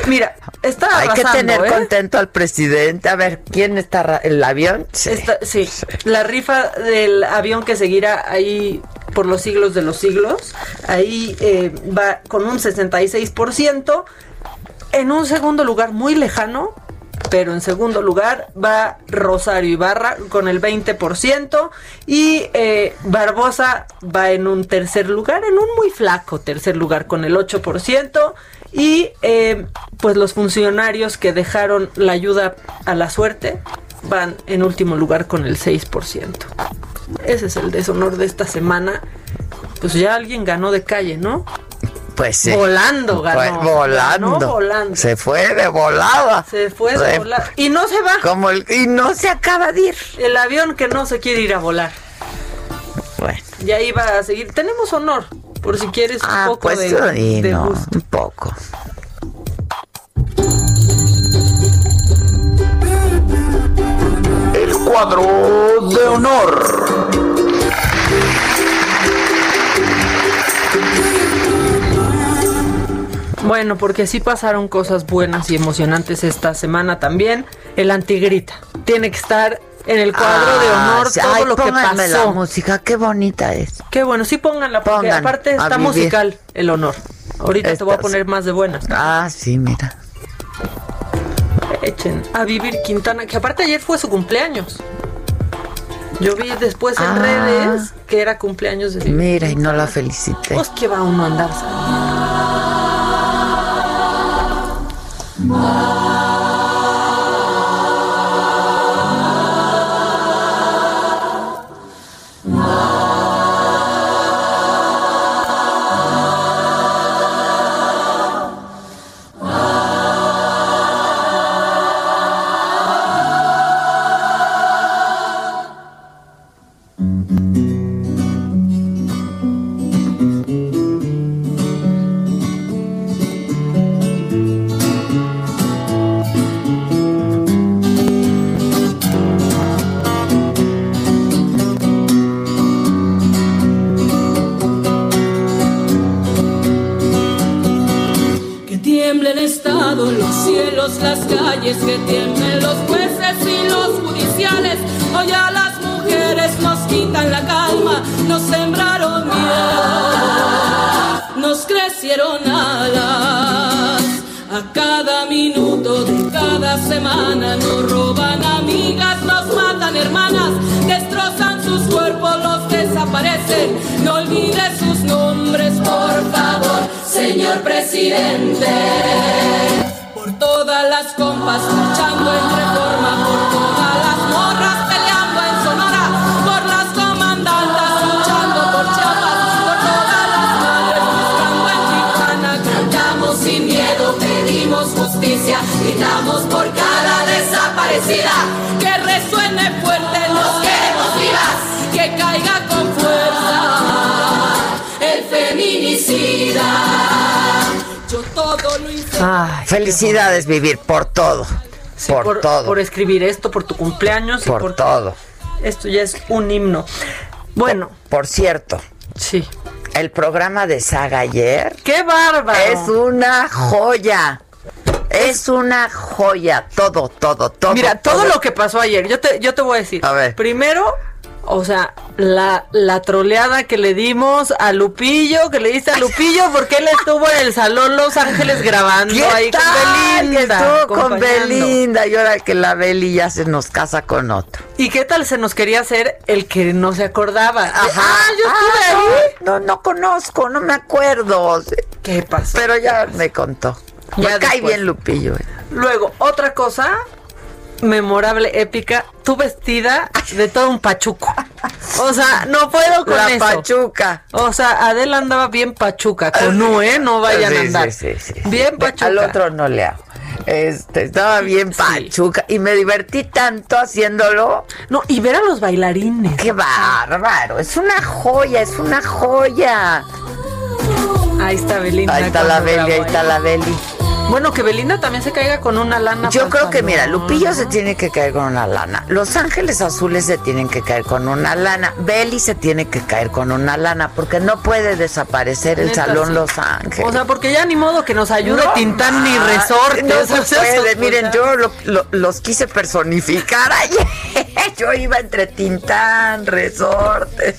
Mira, está Hay que tener ¿eh? contento al presidente. A ver, ¿quién está? ¿El avión? Sí. Está- sí, la rifa del avión que seguirá ahí por los siglos de los siglos, ahí eh, va con un 66%. En un segundo lugar muy lejano, pero en segundo lugar va Rosario Ibarra con el 20% y eh, Barbosa va en un tercer lugar, en un muy flaco tercer lugar con el 8% y eh, pues los funcionarios que dejaron la ayuda a la suerte van en último lugar con el 6%. Ese es el deshonor de esta semana. Pues ya alguien ganó de calle, ¿no? Pues sí. Volando ganó. Fue volando. Ganó volando. Se fue de volada. Se fue de volar. Y no se va. Como el, y no se acaba de ir. El avión que no se quiere ir a volar. Bueno. Y ahí va a seguir. Tenemos honor, por si quieres un Ah, poco pues de no, gusto. un poco. El cuadro de honor. Bueno, porque sí pasaron cosas buenas y emocionantes esta semana también. El antigrita tiene que estar en el cuadro de Ah, honor sí. todo Ay, lo que pónganme la pasó. música, qué bonita es. Qué bueno, sí pónganla, porque Pongan, aparte está musical el honor. Ahorita te voy a poner más de buenas. Ah, sí, mira. Echen a vivir Quintana, que aparte ayer fue su cumpleaños. Yo vi después en Ah. redes que era cumpleaños de. Mira, y no la felicité. Pues que va uno a andar Que Ay, felicidades, vivir por todo. por, por, todo. por escribir esto, por tu cumpleaños y por por todo. Esto ya es un himno. Bueno, Por cierto. Sí. El programa de Saga ayer. ¡Qué bárbaro! Es una joya. Es una joya. Todo, todo, todo. Mira, todo lo que pasó ayer, yo te, yo te voy a decir. A ver. Primero, O sea, la, la troleada que le dimos a Lupillo, que le diste a Lupillo, porque él estuvo en el Salón Los Ángeles grabando ¿Qué ahí tal? con Que Belinda. estuvo con. Belinda y ahora que la Beli ya se nos casa con otro. ¿Y qué tal se nos quería hacer el que no se acordaba? Ajá. Ah, yo estuve Ah, ahí. No, no conozco, no me acuerdo. ¿Qué pasó? Pero ya me contó. Ya me cae después. bien Lupillo. eh. Luego, otra cosa memorable, épica, tú vestida de todo un pachuco. O sea, no puedo con La eso. pachuca. O sea, Adela andaba bien pachuca, con U, ¿eh? No vayan Sí, a andar. sí, sí, sí. Bien pachuca. Al otro no le hago. Este, estaba bien pachuca y me divertí tanto haciéndolo. No, y ver a los bailarines. Qué bárbaro, es una joya, es una joya. Ahí está Belinda. Ahí está la Beli, ahí está la Beli. Bueno, que Belinda también se caiga con una lana. Yo creo que, mira. Lupillo se tiene que caer con una lana. Los Ángeles Azules se tienen que caer con una lana. Beli se tiene que caer con una lana porque no puede desaparecer el Neta, Salón sí. Los Ángeles. O sea, porque ya ni modo que nos ayude No, Tintán ni Resortes. No se o sea, puede. eso, Miren, yo lo- lo- los quise personificar ayer. Yo iba entre Tintán, Resortes.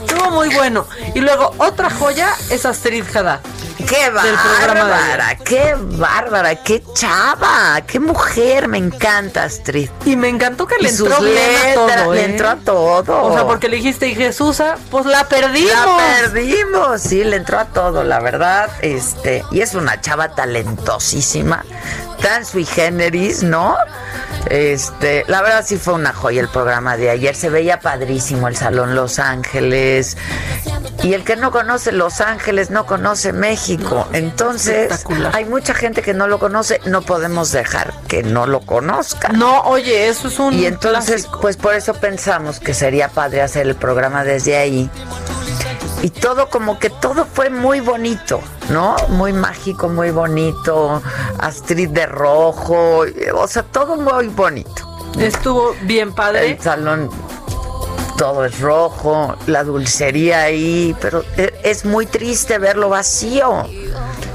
Estuvo muy bueno. Y luego, otra joya es Astrid Haddad. ¡Qué bárbara! ¡Qué bárbara! ¡Qué chava! ¡Qué mujer! Me encanta Astrid. Y me encantó que le entró bien a todo, le ¿eh? entró a todo. O sea, porque le dijiste, y Jesusa, pues la perdimos. La perdimos, sí, le entró a todo, la verdad. Este, y es una chava talentosísima, tan sui generis, ¿no? Este, la verdad sí fue una joya el programa de ayer. Se veía padrísimo el Salón Los Ángeles. Y el que no conoce Los Ángeles no conoce México. Entonces, hay mucha gente que no lo conoce. No podemos dejar que no lo conozca. No, oye, eso es un Y entonces, pues por eso pensamos que sería padre hacer el programa desde ahí. Y todo como que todo fue muy bonito, ¿no? Muy mágico, muy bonito. Astrid de rojo, o sea, todo muy bonito. Estuvo bien padre. El salón todo es rojo, la dulcería ahí, pero e- es muy triste verlo vacío.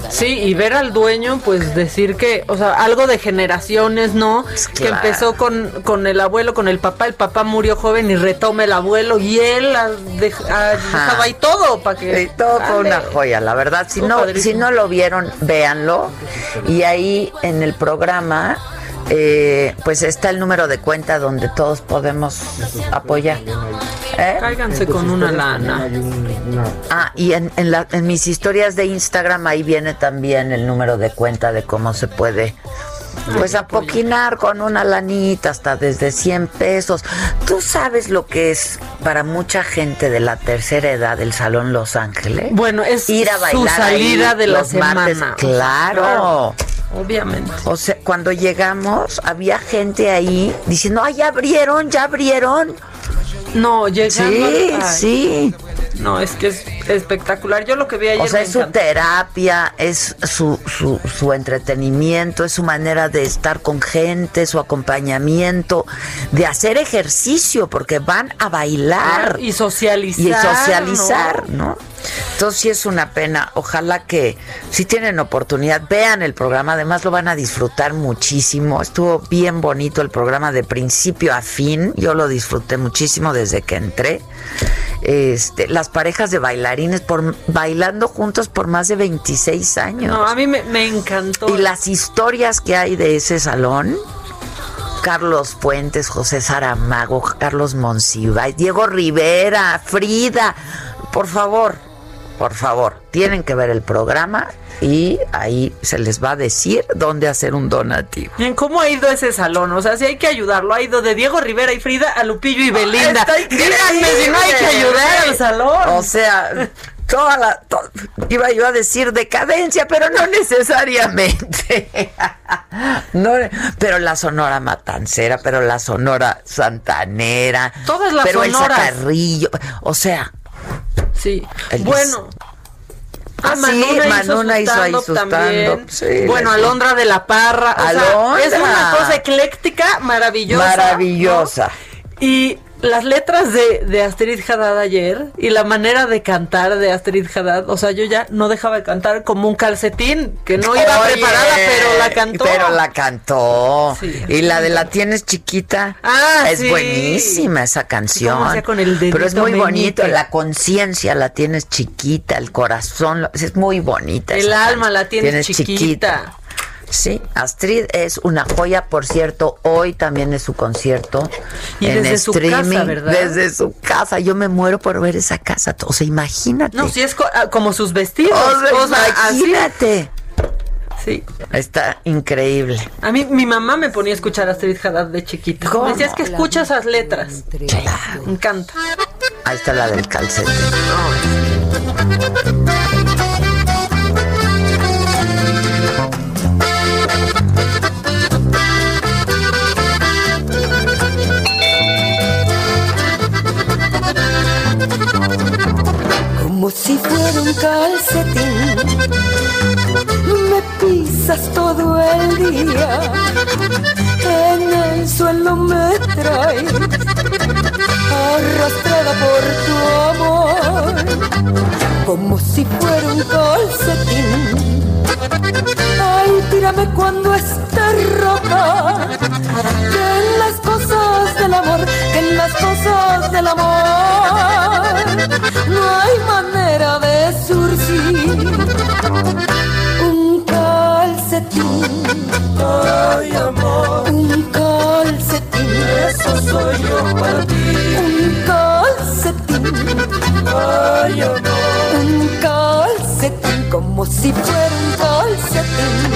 Sí, y ver al dueño, pues decir que, o sea, algo de generaciones, ¿no? Que claro. empezó con, con el abuelo, con el papá, el papá murió joven y retoma el abuelo y él dej- dejaba ahí todo para que... Y todo fue una joya, la verdad. Si no, padrísimo. si no lo vieron, véanlo. Y ahí en el programa, eh, pues está el número de cuenta donde todos podemos apoyar. ¿Eh? Cáiganse con una lana. Ah, y en, en, la- en mis historias de Instagram ahí viene también el número de cuenta de cómo se puede. Pues apoquinar con una lanita hasta desde 100 pesos. ¿Tú sabes lo que es para mucha gente de la tercera edad el Salón Los Ángeles? Bueno, es ir a su bailar salida ahí de la los martes. semana. Claro. Claro. Obviamente. O sea, cuando llegamos había gente ahí diciendo, "Ay, ya abrieron, ya abrieron." No, llegando Sí, ay. sí. No, es que es espectacular. Yo lo que vi ayer O sea, es su encantó. terapia, es su, su, su entretenimiento, es su manera de estar con gente, su acompañamiento, de hacer ejercicio, porque van a bailar. y socializar. Y socializar, ¿no? Entonces sí es una pena. Ojalá que si tienen oportunidad, vean el programa. Además lo van a disfrutar muchísimo. Estuvo bien bonito el programa de principio a fin. Yo lo disfruté muchísimo desde que entré. Este, las parejas de bailarines por bailando juntos por más de 26 años. No, a mí me, me encantó. Y las historias que hay de ese salón. Carlos Fuentes, José Saramago, Carlos Monsiváis, Diego Rivera, Frida. Por favor, por favor, tienen que ver el programa y ahí se les va a decir dónde hacer un donativo. Bien, ¿cómo ha ido ese salón? O sea, si hay que ayudarlo. Ha ido de Diego Rivera y Frida a Lupillo y Belinda. Está increíble. Díganme si no hay que ayudar al salón. O sea, toda la to- iba yo a decir decadencia, pero no necesariamente. No, pero la Sonora Matancera, pero la Sonora Santanera, Todas las pero sonoras. el Carrillo, o sea, Sí. El- Bueno. Ah, sí, Manuna hizo ahí stand-up su también. sí, bueno, Alondra de la Parra. O sea, Alondra. es una cosa ecléctica maravillosa. Maravillosa. ¿no? Y las letras de, de Astrid Haddad ayer y la manera de cantar de Astrid Haddad, o sea, yo ya no dejaba de cantar como un calcetín, que no iba Oye, preparada, pero la cantó. Pero la cantó. Sí. y la de la tienes chiquita. Ah, es sí. buenísima esa canción. con el pero es muy bonito. La conciencia la tienes chiquita, el corazón es muy bonita. El alma canción. la tienes chiquita. Sí, Astrid es una joya, por cierto, hoy también es su concierto Y en desde su streaming, casa, ¿verdad? desde su casa. Yo me muero por ver esa casa, o sea, imagínate. No, si es co- ah, como sus vestidos. O sea, o sea, así. imagínate. Sí. Está increíble. A mí, mi mamá me ponía a escuchar a Astrid Haddad de chiquita. ¿Cómo? Me decía, es que escucha esas letras. Me encanta. Ahí está la del calcete. Como si fuera un calcetín, me pisas todo el día, en el suelo me traes, arrastrada por tu amor, como si fuera un calcetín. Ay, tírame cuando esté rota, que en las cosas del amor, que en las cosas del amor, no hay manera de surcir un calcetín. Ay, amor, un calcetín. Eso soy yo para ti. Un calcetín. Ay, amor, un calcetín como si fuera un calcetín.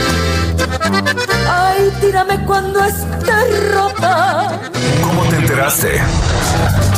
Ay, tírame cuando esté rota. ¿Cómo te enteraste?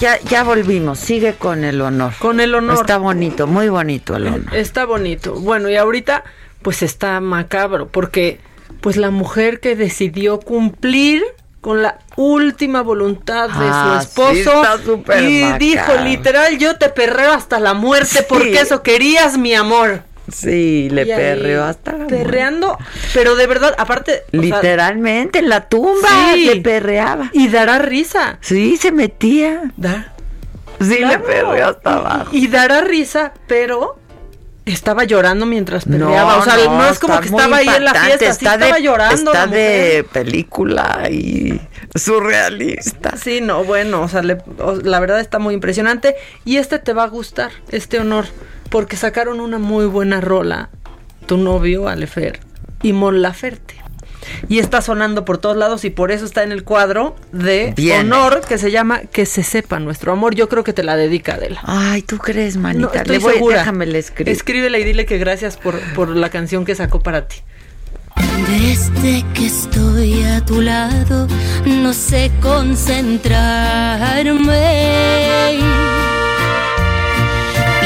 Ya, ya, ya volvimos. Sigue con el honor. Con el honor. Está bonito, muy bonito el honor. Está bonito. Bueno, y ahorita pues está macabro porque pues la mujer que decidió cumplir con la última voluntad de Ah, su esposo sí, está súper y macabro. dijo literal yo te perreo hasta la muerte Sí. porque eso querías mi amor. Sí, le perreó hasta la perreando, pero de verdad, aparte, o sea, Literalmente en la tumba Sí. le perreaba. y dará risa. Sí, se metía. Da- Sí, le perreó hasta abajo. Y dará risa, pero estaba llorando mientras No, peleaba. o sea, no, es como que estaba ahí en la fiesta, sí está estaba de, llorando. Está de película y surrealista. Sí, no, bueno, o sea, le- o- la verdad está muy impresionante. Y este te va a gustar, este honor, porque sacaron una muy buena rola, tu novio, Alefer, y Mon Laferte. Y está sonando por todos lados y por eso está en el cuadro de Viene. honor que se llama Que se sepa nuestro amor. Yo creo que te la dedica Adela. Ay, ¿tú crees, No, manita? estoy Le voy, segura. déjame le escribo. Escríbele y dile que gracias por, por la canción que sacó para ti. Desde que estoy a tu lado, no sé concentrarme.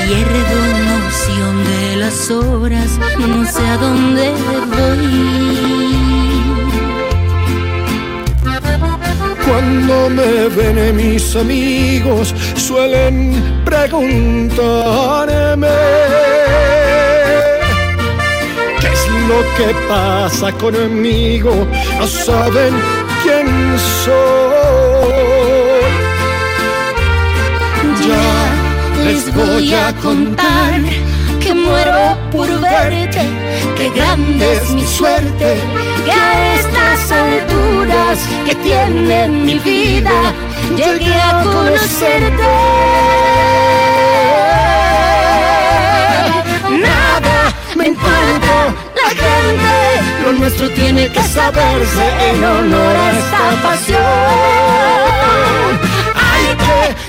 Pierdo noción de las horas, no sé a dónde voy. Cuando me ven mis amigos suelen preguntarme qué es lo que pasa conmigo. No saben quién soy. Les voy a contar que muero por verte, que grande es mi suerte, que a estas alturas que tiene mi vida llegué a conocerte. Nada me importa la gente, lo nuestro tiene que saberse en honor a esta pasión.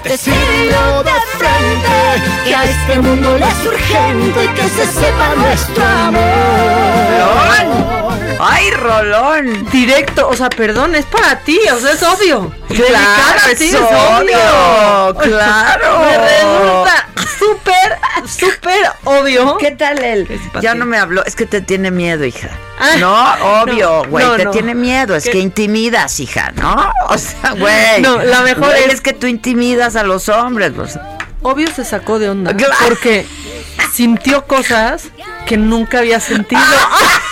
Decirlo de frente, que a este mundo le es urgente que se sepa nuestro amor. Ay, Rolón. Directo, o sea, perdón, es para ti, o sea, es obvio. Claro, es ti, obvio, claro. Me resulta súper, súper obvio. ¿Qué tal él? Ya no me habló, es que te tiene miedo, hija. Ah, no, obvio, güey, no, te no. tiene miedo, es ¿Qué? que intimidas, hija, ¿no? O sea, güey. No, la mejor es- es que tú intimidas a los hombres, pues. Obvio se sacó de onda. Claro. Porque sintió cosas que nunca había sentido.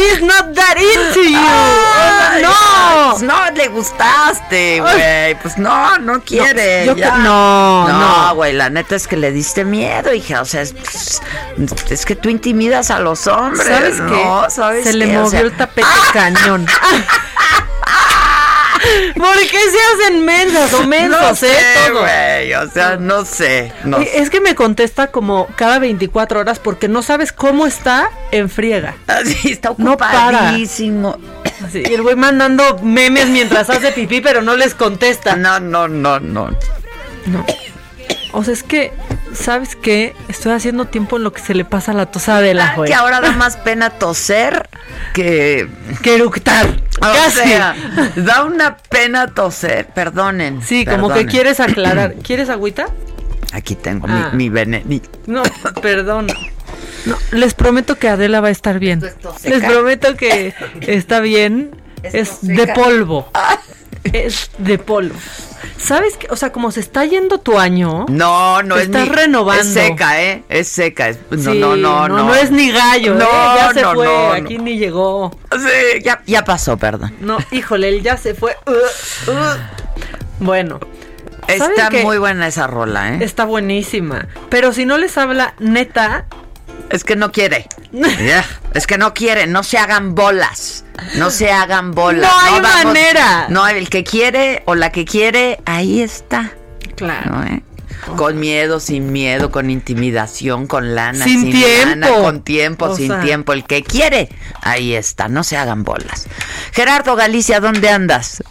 He's not that into you. Ay, no. pues no le gustaste, güey. Pues no, no quiere. ya. no, no, no. güey. La neta es que le diste miedo, hija. O sea, es, pues, es que tú intimidas a los hombres. ¿Sabes ¿no? qué? ¿Sabes se le? O movió sea, el tapete cañón. ¿Por qué se hacen mensas o mensos, no eh? sé, Todo. güey. O sea, no sé. No Oye, Es que me contesta como cada 24 horas porque no sabes cómo está en friega. Así está No para. ocupadísimo. Y el güey mandando memes mientras hace pipí, pero no les contesta. No, no, no, no. No. O sea, es que, ¿sabes qué? Estoy haciendo tiempo en lo que se le pasa a la tosa de la Ah, Que ahora da más pena toser que que eructar. O Casi. sea, da una pena toser, perdonen. sí, como que quieres aclarar. ¿Quieres agüita? Aquí tengo Ah. mi, mi veneno. No, perdón. No, les prometo que Adela va a estar bien. Les prometo que está bien. Es, de polvo. Es de polvo. ¿Sabes qué? O sea, como se está yendo tu año. No, no te es estás ni- renovando. Es seca, ¿eh? Es seca. es- no, Sí, no, no, no. no. es ni gallo, No, ¿eh? Ya se no, fue. no, Aquí ni llegó. Sí, ya, ya pasó, perdón. No, híjole, él ya se fue. Uh, uh. Bueno. ¿saben Está muy buena esa rola, ¿eh? Está buenísima. Pero si no les habla neta, Es que no quiere. Es que no quiere, no se hagan bolas. No se hagan bolas. No hay manera. No, el que quiere o la que quiere, ahí está. Claro. ¿no, eh? Con miedo, sin miedo, con intimidación, con lana, Sin sin, tiempo. lana, con tiempo, O sin sea. tiempo. El que quiere, ahí está. No se hagan bolas. Gerardo Galicia, ¿dónde andas?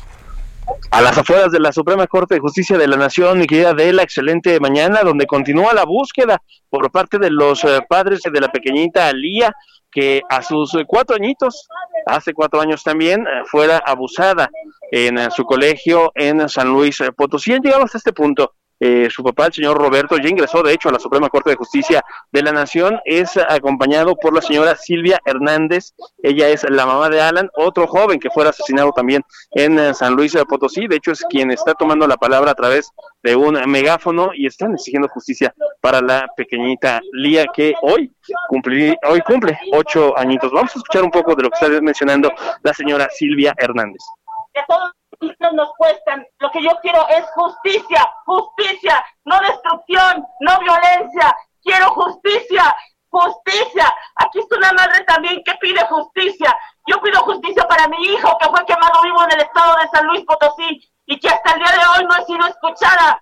A las afueras de la Suprema Corte de Justicia de la Nación, mi querida Adela, excelente mañana, donde continúa la búsqueda por parte de los eh, padres de la pequeñita Lía, que a sus eh, cuatro añitos, hace cuatro años también, eh, fuera abusada en su colegio en San Luis Potosí. Han llegado hasta este punto. Eh, su papá, el señor Roberto, ya ingresó de hecho a la Suprema Corte de Justicia de la Nación, es acompañado por la señora Silvia Hernández, ella es la mamá de Alan, otro joven que fuera asesinado también en eh, San Luis eh, Potosí, de hecho es quien está tomando la palabra a través de un megáfono y están exigiendo justicia para la pequeñita Lía que hoy cumple, ocho añitos. Vamos a escuchar un poco de lo que está mencionando la señora Silvia Hernández. todos hijos nos cuestan. Lo que yo quiero es justicia, justicia, no destrucción, no violencia. Quiero justicia, justicia. Aquí está una madre también que pide justicia. Yo pido justicia para mi hijo que fue quemado vivo en el estado de San Luis Potosí y que hasta el día de hoy no ha sido escuchada.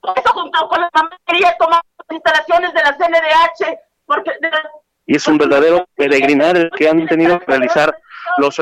Por eso junto con la mamá quería tomar las instalaciones de la CNDH porque de y es un verdadero peregrinar el que han tenido que realizar los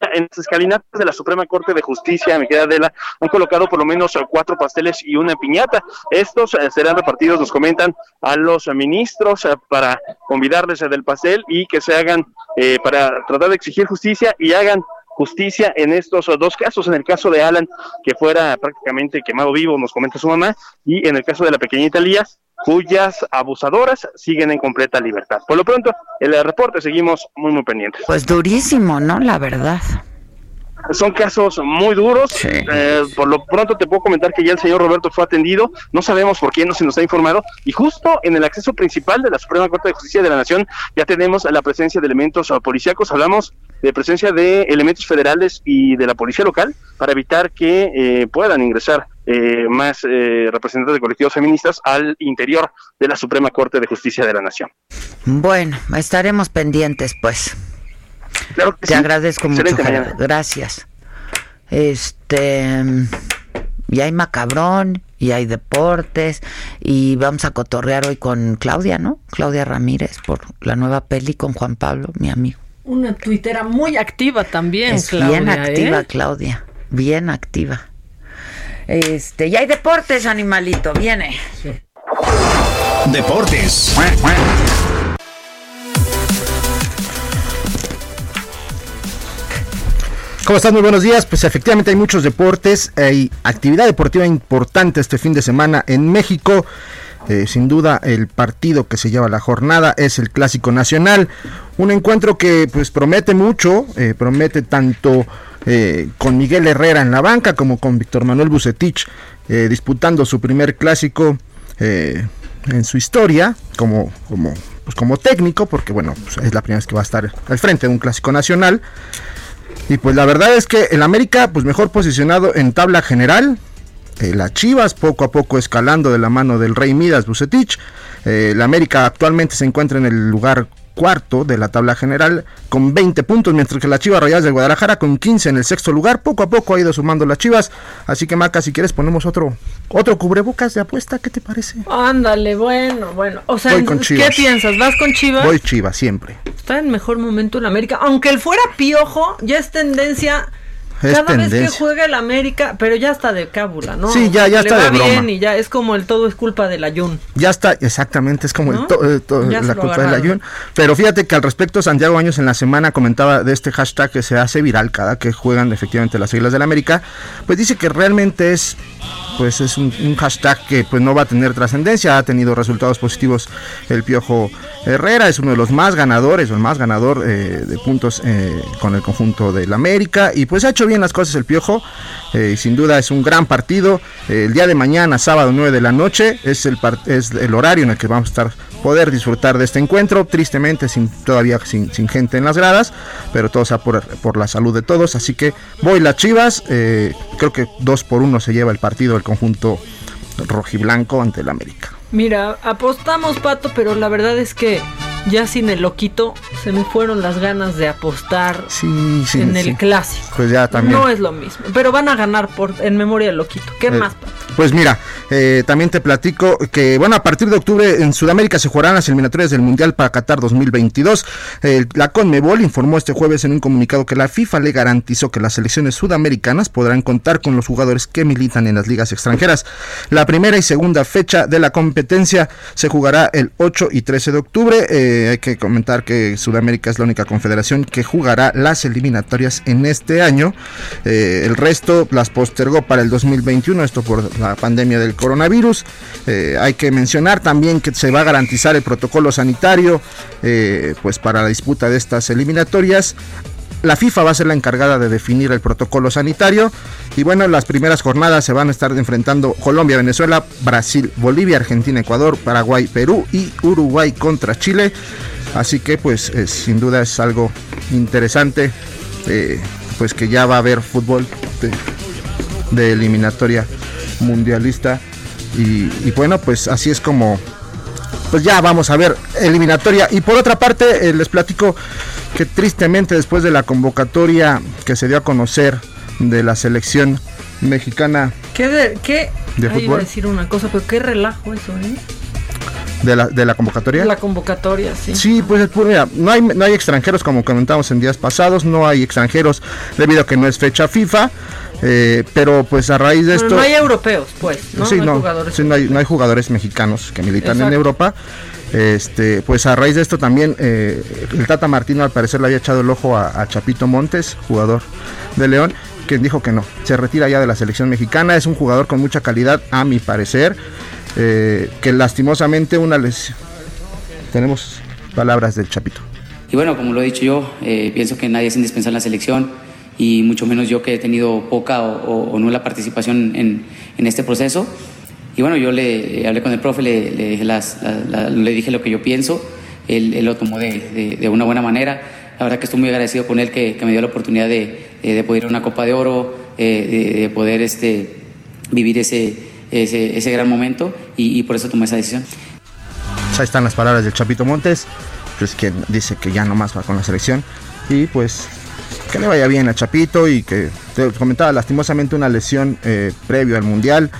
en las escalinatas de la Suprema Corte de Justicia, mi querida Adela, han colocado por lo menos eh, cuatro pasteles y una piñata. Estos eh, serán repartidos, nos comentan, a los ministros eh, para convidarles del pastel y que se hagan, eh, para tratar de exigir justicia y hagan justicia en estos eh, dos casos, en el caso de Alan, que fuera prácticamente quemado vivo, nos comenta su mamá, y en el caso de la pequeñita Lías, cuyas abusadoras siguen en completa libertad. Por lo pronto, el eh, reporte seguimos muy, muy pendientes. Pues durísimo, ¿no? La verdad. Son casos muy duros. Eh, por lo pronto te puedo comentar que ya el señor Roberto fue atendido. No sabemos por quién no se nos ha informado. Y justo en el acceso principal de la Suprema Corte de Justicia de la Nación ya tenemos la presencia de elementos uh, policíacos. Hablamos de presencia de elementos federales y de la policía local para evitar que eh, puedan ingresar eh, más eh, representantes de colectivos feministas al interior de la Suprema Corte de Justicia de la Nación. Bueno, estaremos pendientes, pues. Claro que Te sí. agradezco mucho, Excelente Gerardo. mañana. Gracias. Este. Y hay macabrón, y hay deportes, y vamos a cotorrear hoy con Claudia, ¿no? Claudia Ramírez por la nueva peli con Juan Pablo, mi amigo. Una tuitera muy activa también, es Claudia. Bien activa. ¿eh? Claudia. Bien activa. Este, y hay deportes, animalito, viene. Deportes. ¿Cómo estás? Muy buenos días. Pues efectivamente hay muchos deportes, hay actividad deportiva importante este fin de semana en México. Eh, sin duda el partido que se lleva la jornada es el Clásico Nacional, un encuentro que pues promete mucho, eh, promete tanto eh, con Miguel Herrera en la banca como con Víctor Manuel Bucetich disputando su primer clásico en su historia como, como, pues como técnico, porque bueno, pues es la primera vez que va a estar al frente de un clásico nacional. Y pues la verdad es que el América, pues mejor posicionado en tabla general. Eh, la Chivas poco a poco escalando de la mano del Rey Midas Bucetich. Eh, la América actualmente se encuentra en el lugar cuarto de la tabla general con 20 puntos, mientras que la Chivas Rayadas de Guadalajara con 15 en el sexto lugar. Poco a poco ha ido sumando las Chivas. Así que Maca, si quieres ponemos otro otro cubrebocas de apuesta, ¿qué te parece? Ándale, bueno, bueno. O sea, ¿qué piensas? ¿Vas con Chivas? Voy Chivas siempre. Está en mejor momento en América, aunque él fuera piojo, ya es tendencia cada vez que juega el América, pero ya está de cábula, ¿no? Sí, ya, ya está de broma. bien y ya es como el todo es culpa del Ayun. Ya está, exactamente, es como el todo eh, la culpa del Ayun. Pero fíjate que al respecto, Santiago Años en la semana comentaba de este hashtag que se hace viral cada que juegan efectivamente las siglas del América, pues dice que realmente es pues es un, hashtag que pues no va a tener trascendencia, ha tenido resultados positivos el Piojo Herrera, es uno de los más ganadores, o el más ganador eh, de puntos eh, con el conjunto del América y pues ha hecho bien las cosas el Piojo, eh, sin duda es un gran partido, el día de mañana, sábado 9 de la noche, es el, es el horario en el que vamos a estar poder disfrutar de este encuentro, tristemente sin todavía sin, gente en las gradas, pero todo sea por, por, la salud de todos, así que voy las Chivas, creo que 2 por 1 se lleva el partido el conjunto rojiblanco ante el América. Mira, apostamos pato, pero la verdad es que ya sin el loquito se me fueron las ganas de apostar en el clásico. Pues ya también. No es lo mismo, pero van a ganar por en memoria del loquito. ¿Qué eh, más? Pues mira, eh, también te platico que, bueno, a partir de octubre en Sudamérica se jugarán las eliminatorias del Mundial para Qatar 2022. la Conmebol informó este jueves en un comunicado que la FIFA le garantizó que las selecciones sudamericanas podrán contar con los jugadores que militan en las ligas extranjeras. La primera y segunda fecha de la competencia se jugará el 8 y 13 de octubre. Eh, hay que comentar que Sudamérica es la única confederación que jugará las eliminatorias en este año. Eh, el resto las postergó para el 2021, esto por la pandemia del coronavirus. Eh, hay que mencionar también que se va a garantizar el protocolo sanitario pues para la disputa de estas eliminatorias. La FIFA va a ser la encargada de definir el protocolo sanitario. Y bueno, en las primeras jornadas se van a estar enfrentando Colombia, Venezuela, Brasil, Bolivia, Argentina, Ecuador, Paraguay, Perú y Uruguay contra Chile. Así que pues eh, sin duda es algo interesante. pues que ya va a haber fútbol de eliminatoria mundialista. Y, bueno, pues así es como, pues ya vamos a ver eliminatoria. Y por otra parte, eh, les platico que tristemente después de la convocatoria que se dio a conocer de la selección mexicana ¿Qué de, qué? de fútbol. Iba a decir una cosa, pero qué relajo eso, ¿eh? De la, de la convocatoria. La convocatoria, sí. Sí, pues mira, no hay, no hay extranjeros como comentamos en días pasados, no hay extranjeros debido a que no es fecha FIFA. Eh, pero pues a raíz de esto... no hay europeos, pues. ¿no? Sí, no, hay jugadores, no, hay, jugadores mexicanos que militan en Europa. Este, pues a raíz de esto también eh, el Tata Martino al parecer le había echado el ojo a, Chapito Montes, jugador de León, quien dijo que no, se retira ya de la selección mexicana, es un jugador con mucha calidad a mi parecer, eh, que lastimosamente una les... Tenemos palabras del Chapito. Y bueno, como lo he dicho yo, pienso que nadie es indispensable en la selección y mucho menos yo que he tenido poca o, no la participación en, en, este proceso. Y bueno, yo le hablé con el profe, le, le, dije, le dije lo que yo pienso, él, él lo tomó de, de, una buena manera. La verdad que estoy muy agradecido con él que, me dio la oportunidad de, de poder ir a una Copa de Oro, eh, de, poder este, vivir ese, ese, ese gran momento y, por eso tomé esa decisión. Ahí están las palabras del Chapito Montes, pues quien dice que ya no más va con la selección y pues que le vaya bien a Chapito y que te comentaba lastimosamente una lesión eh, previo al Mundial.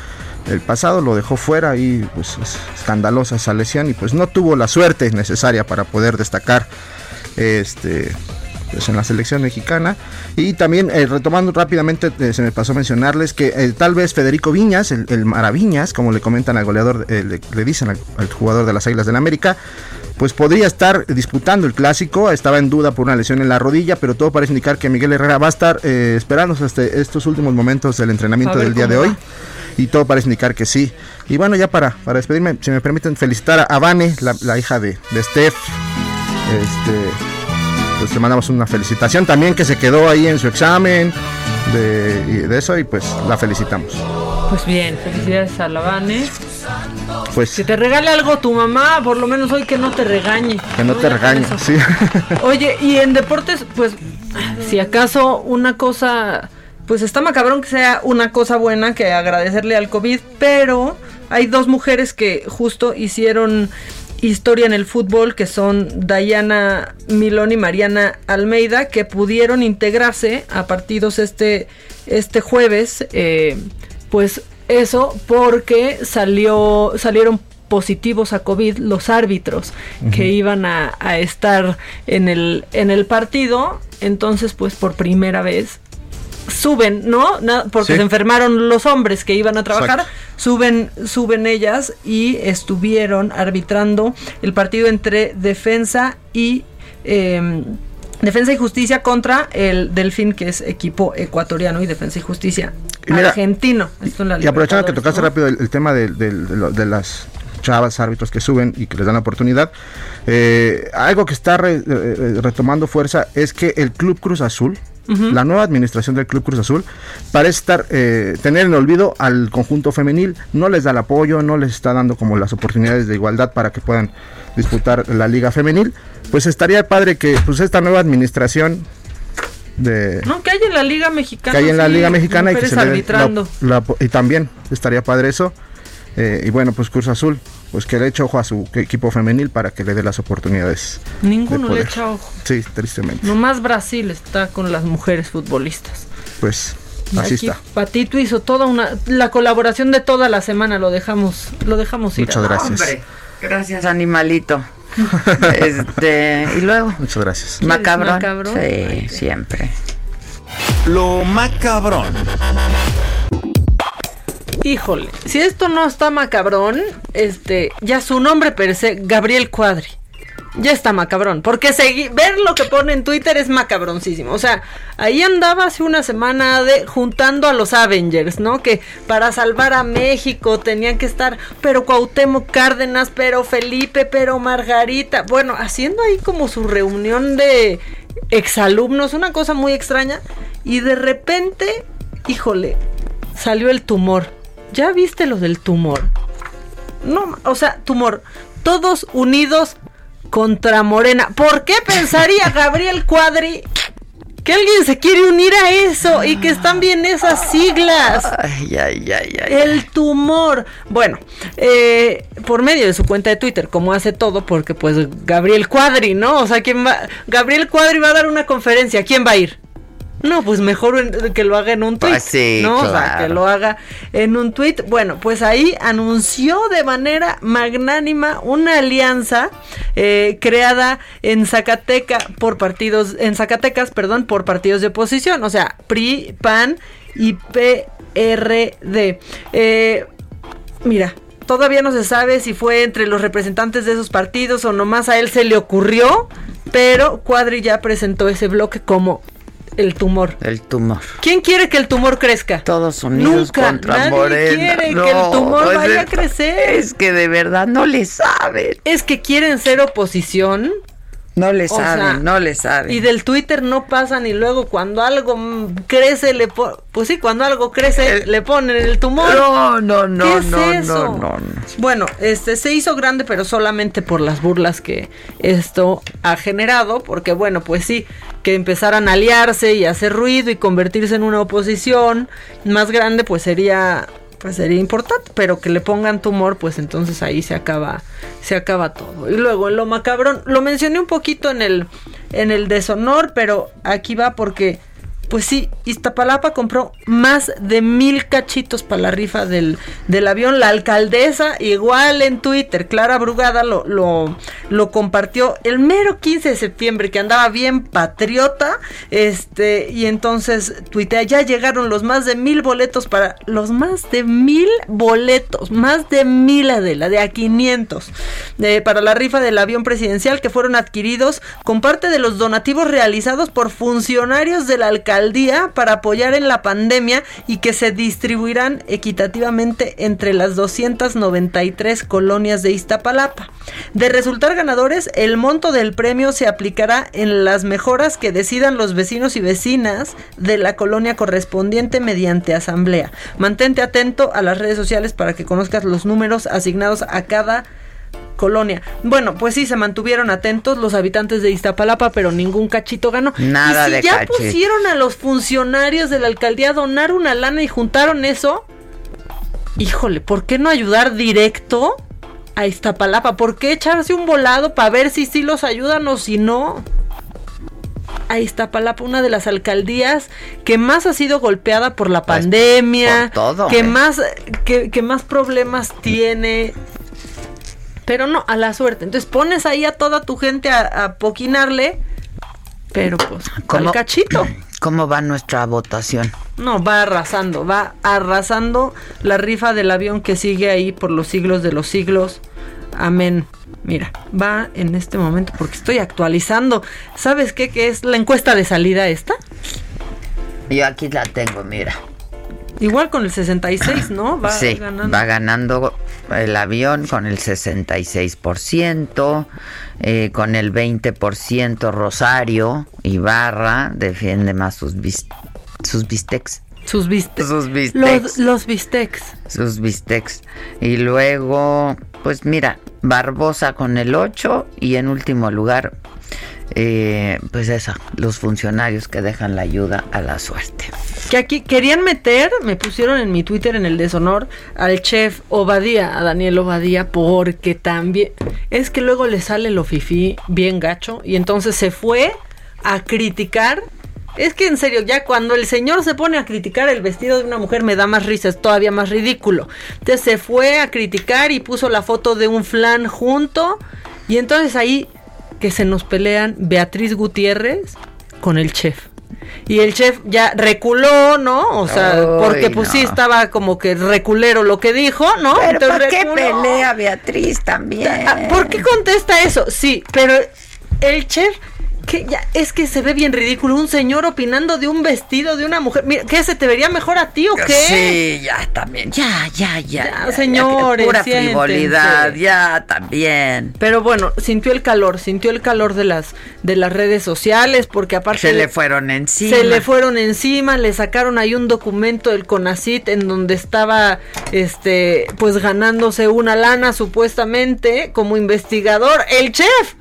El pasado lo dejó fuera y pues es escandalosa esa lesión y pues no tuvo la suerte necesaria para poder destacar este pues, en la selección mexicana. Y también eh, retomando rápidamente, eh, se me pasó a mencionarles que tal vez Federico Viñas, el, el Maraviñas, como le comentan al goleador, le, dicen al, jugador de las Águilas del América, pues podría estar disputando el clásico. Estaba en duda por una lesión en la rodilla, pero todo parece indicar que Miguel Herrera va a estar eh, esperándose hasta estos últimos momentos del entrenamiento del día de hoy. va. Y todo parece indicar que sí. Y bueno, ya para, para despedirme, si me permiten felicitar a Vane, la, la hija de, de Steph. Este, pues le mandamos una felicitación también que se quedó ahí en su examen de, de eso y pues la felicitamos. Pues bien, felicidades a la Vane. Pues Que te regale algo tu mamá, por lo menos hoy que no te regañe. que no te regañe, sí. Oye, y en deportes, pues, si acaso una cosa, pues está macabrón que sea una cosa buena que agradecerle al COVID, pero hay dos mujeres que justo hicieron historia en el fútbol, que son Dayana Milón y Mariana Almeida, que pudieron integrarse a partidos este, este jueves, eh, pues eso porque salió, salieron positivos a COVID los árbitros que iban a, a estar en el, en el partido. Entonces, pues por primera vez suben, ¿no? Porque Sí. se enfermaron los hombres que iban a trabajar, Exacto. suben, suben ellas y estuvieron arbitrando el partido entre defensa y eh, Defensa y Justicia contra el Delfín, que es equipo ecuatoriano y Defensa y Justicia Y mira, argentino. Esto Y aprovechando que tocaste ¿no? rápido el, el tema del- de, lo- de las chavas árbitros que suben y que les dan la oportunidad, eh, algo que está re- eh, eh, retomando fuerza es que el Club Cruz Azul, la nueva administración del Club Cruz Azul, parece estar eh, tener en olvido al conjunto femenil, no les da el apoyo, no les está dando como las oportunidades de igualdad para que puedan disputar la liga femenil, pues estaría padre que pues esta nueva administración de No, que hay en la Liga Mexicana. que hay en la Liga Mexicana y que se le dé la- arbitrando. la- y también estaría padre eso. Eh, y bueno, pues Cruz Azul, pues que le eche ojo a su equipo femenil para que le dé las oportunidades. Ninguno le echa ojo. Sí, tristemente. Nomás Brasil está con las mujeres futbolistas. Pues así Aquí está. Patito hizo toda una la colaboración de toda la semana lo dejamos lo dejamos ir. Muchas gracias. Hombre, gracias, animalito. este, y luego. Muchas gracias. ¿Quieres Macabrón. macabrón? Sí, siempre. Lo macabrón. Híjole, si esto no está macabrón, este, ya su nombre per se, Gabriel Cuadri. Ya está macabrón, porque segui- ver lo que pone en Twitter es macabroncísimo. O sea, ahí andaba hace una semana de juntando a los Avengers, ¿no? Que para salvar a México tenían que estar, pero Cuauhtémoc Cárdenas, pero Felipe, pero Margarita. Bueno, haciendo ahí como su reunión de exalumnos, una cosa muy extraña. Y de repente, híjole, salió el tumor. ¿Ya viste lo del tumor? No, o sea, tumor. Todos unidos contra Morena. ¿Por qué pensaría Gabriel Cuadri que alguien se quiere unir a eso y que están bien esas siglas? Ay, ay, ay, ay. El tumor. Bueno, eh, por medio de su cuenta de Twitter, como hace todo, porque pues Gabriel Cuadri, ¿no? O sea, ¿quién va? Gabriel Cuadri va a dar una conferencia. ¿Quién va a ir? No, pues mejor en- que lo haga en un tweet. Pues sí, ¿no? O sea, que lo haga en un tweet. Bueno, pues ahí anunció de manera magnánima una alianza eh, creada en Zacateca por partidos, en Zacatecas, perdón, por partidos de oposición. O sea, PRI, PAN y PRD. Eh, mira, todavía no se sabe si fue entre los representantes de esos partidos o nomás a él se le ocurrió, pero Cuadri ya presentó ese bloque como el tumor. El tumor. ¿Quién quiere que el tumor crezca? Todos unidos Nunca. contra Nadie Morena. quiere No, que el tumor pues vaya a crecer. Es que de verdad no le saben. Es que quieren ser oposición. No le O saben, sea, no le saben. Y del Twitter no pasan y luego cuando algo crece le po- pues sí, cuando algo crece le ponen el tumor. No, no, no, ¿Qué es no, eso? no, no, no. Bueno, este se hizo grande, pero solamente por las burlas que esto ha generado, porque bueno, pues sí, que empezaran a aliarse y a hacer ruido y convertirse en una oposición más grande, pues sería pues sería importante, pero que le pongan tumor, pues entonces ahí se acaba se acaba todo. Y luego en lo macabrón, lo mencioné un poquito en el en el deshonor, pero aquí va porque Pues sí, Iztapalapa compró más de mil cachitos para la rifa del, del avión. La alcaldesa, igual en Twitter, Clara Brugada lo, lo, compartió el mero 15 de septiembre, que andaba bien patriota. Este, y entonces tuitea, ya llegaron los más de mil boletos para. Los más de mil boletos, más de mil Adela, de a 500. eh, para la rifa del avión presidencial que fueron adquiridos con parte de los donativos realizados por funcionarios de la alcaldía para apoyar en la pandemia y que se distribuirán equitativamente entre las 293 colonias de Iztapalapa. De resultar ganadores, el monto del premio se aplicará en las mejoras que decidan los vecinos y vecinas de la colonia correspondiente mediante asamblea. Mantente atento a las redes sociales para que conozcas los números asignados a cada colonia. Bueno, pues sí, se mantuvieron atentos los habitantes de Iztapalapa, pero ningún cachito ganó. Nada y si de ya cachito. pusieron a los funcionarios de la alcaldía a donar una lana y juntaron eso, híjole, ¿por qué no ayudar directo a Iztapalapa? ¿Por qué echarse un volado para ver si sí los ayudan o si no? A Iztapalapa, una de las alcaldías que más ha sido golpeada por la pandemia, por todo, que eh. más que, que más problemas tiene. Pero no, a la suerte. Entonces pones ahí a toda tu gente a, a poquinarle, pero pues al cachito. ¿Cómo va nuestra votación? No, va arrasando, va arrasando la rifa del avión que sigue ahí por los siglos de los siglos. Amén. Mira, va en este momento porque estoy actualizando. ¿Sabes qué? Que es la encuesta de salida esta. Yo aquí la tengo, mira. Igual con el 66, ¿no? Va sí, ganando. va ganando el avión con el 66%, eh, con el 20% Rosario, Ibarra defiende más sus, bis- sus bistecs. Sus bistecs. Sus bistecs. Los, los bistecs. Sus bistecs. Y luego, pues mira, Barbosa con el 8 y en último lugar, eh, pues esa, los funcionarios que dejan la ayuda a la suerte. Que aquí querían meter, me pusieron en mi Twitter en el deshonor al chef Obadía, a Daniel Obadía, porque también es que luego le sale lo fifí bien gacho y entonces se fue a criticar. Es que en serio, ya cuando el señor se pone a criticar el vestido de una mujer me da más risa, es todavía más ridículo. Entonces se fue a criticar y puso la foto de un flan junto y entonces ahí que se nos pelean Beatriz Gutiérrez con el chef. Y el chef ya reculó, ¿no? O sea, porque pues sí estaba como que reculero lo que dijo, ¿no? Pero Entonces ¿para qué reculó. pelea Beatriz también? Ah, ¿Por qué contesta eso? Sí, pero el chef que ya es que se ve bien ridículo un señor opinando de un vestido de una mujer. Mira, ¿qué se te vería mejor a ti o qué? Sí, ya también. Ya, ya, ya. Ya, ya, señores, Pura siéntense. frivolidad, ya también. Pero bueno, sintió el calor, sintió el calor de las de las redes sociales porque aparte Se le fueron encima. Se le fueron encima, le sacaron ahí un documento del CONACIT en donde estaba este pues ganándose una lana supuestamente como investigador el chef.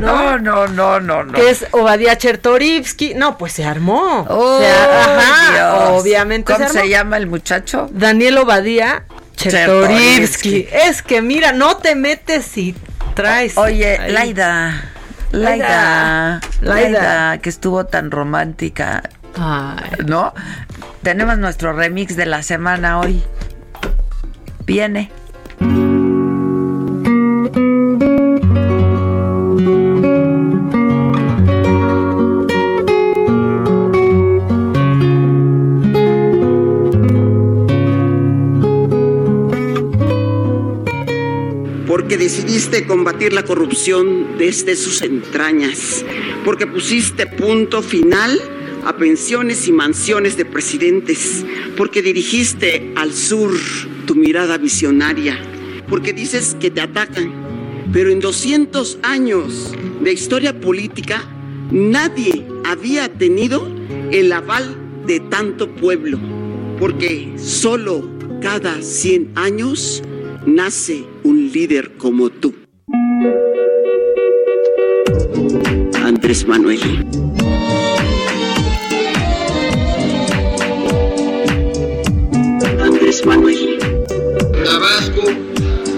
No, no, no, no, no. Que es Obadiah Chertorivsky. No, pues se armó. Oh, Se ar- ajá, Dios. obviamente ¿Cómo se se, armó. llama el muchacho? Daniel Obadiah Chertorivsky. Chertorivsky. Es que mira, no te metes y traes. Oye, ahí. Laida. Laida. Laida. Que estuvo tan romántica. ¿No? Tenemos nuestro remix de la semana hoy. Viene. Decidiste combatir la corrupción desde sus entrañas, porque pusiste punto final a pensiones y mansiones de presidentes, porque dirigiste al sur tu mirada visionaria, porque dices que te atacan, pero en 200 años de historia política nadie había tenido el aval de tanto pueblo, porque solo cada 100 años nace un líder como tú. Andrés Manuel. Andrés Manuel. Tabasco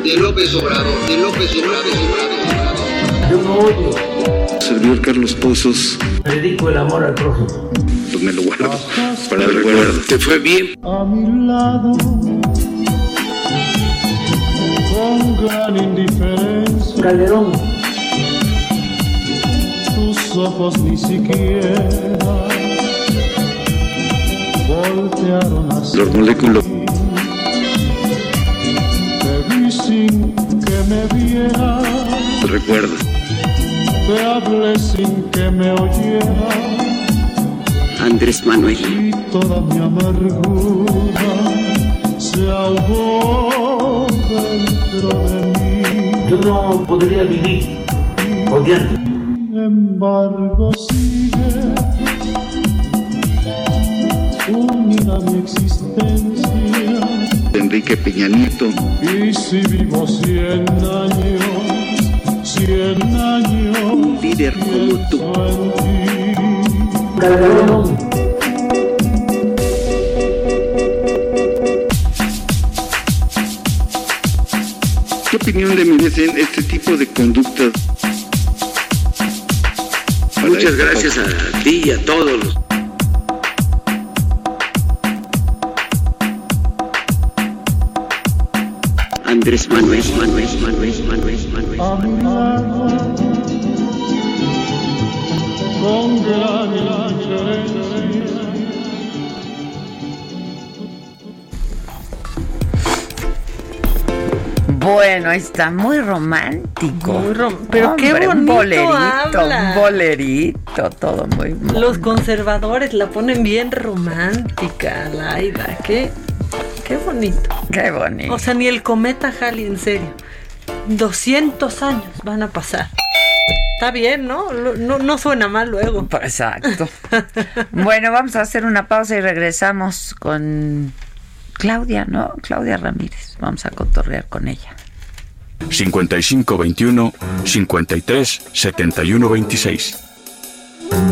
de López Obrador, de López Obrador, Obrador, Obrador. Yo no odio. Servidor Carlos Pozos. Predico el amor al prójimo. Pues me lo guardo para el recuerdo. Te fue bien. A mi lado, con gran indiferencia. Calderón. Tus ojos ni siquiera voltearon hacia Los moléculos. Te vi sin que me viera. El recuerdo. Te hablé sin que me oyera. Andrés Manuel. Y toda mi amargura se ahogó dentro de mí. Yo no podría vivir odiando. Sin embargo sigue unida mi existencia. Enrique Peña Nieto. Y si vivo cien años, cien años. Un líder como tú. Calderón. ¿Qué opinión le merecen este tipo de conductas? Muchas gracias a ti y a todos los Andrés Manuel, Manuel, Manuel, Manuel, Manuel. A Bueno, está muy romántico. Muy rom- pero qué Hombre, un bonito bolerito, habla. un bolerito, todo muy Los conservadores la ponen bien romántica, Laida. Qué, qué bonito. Qué bonito. O sea, ni el cometa Halley, en serio. 200 años van a pasar. Está bien, ¿no? No, no suena mal luego. Exacto. Bueno, vamos a hacer una pausa y regresamos con Claudia, ¿no? Claudia Ramírez. Vamos a cotorrear con ella. 5521 53 71 26.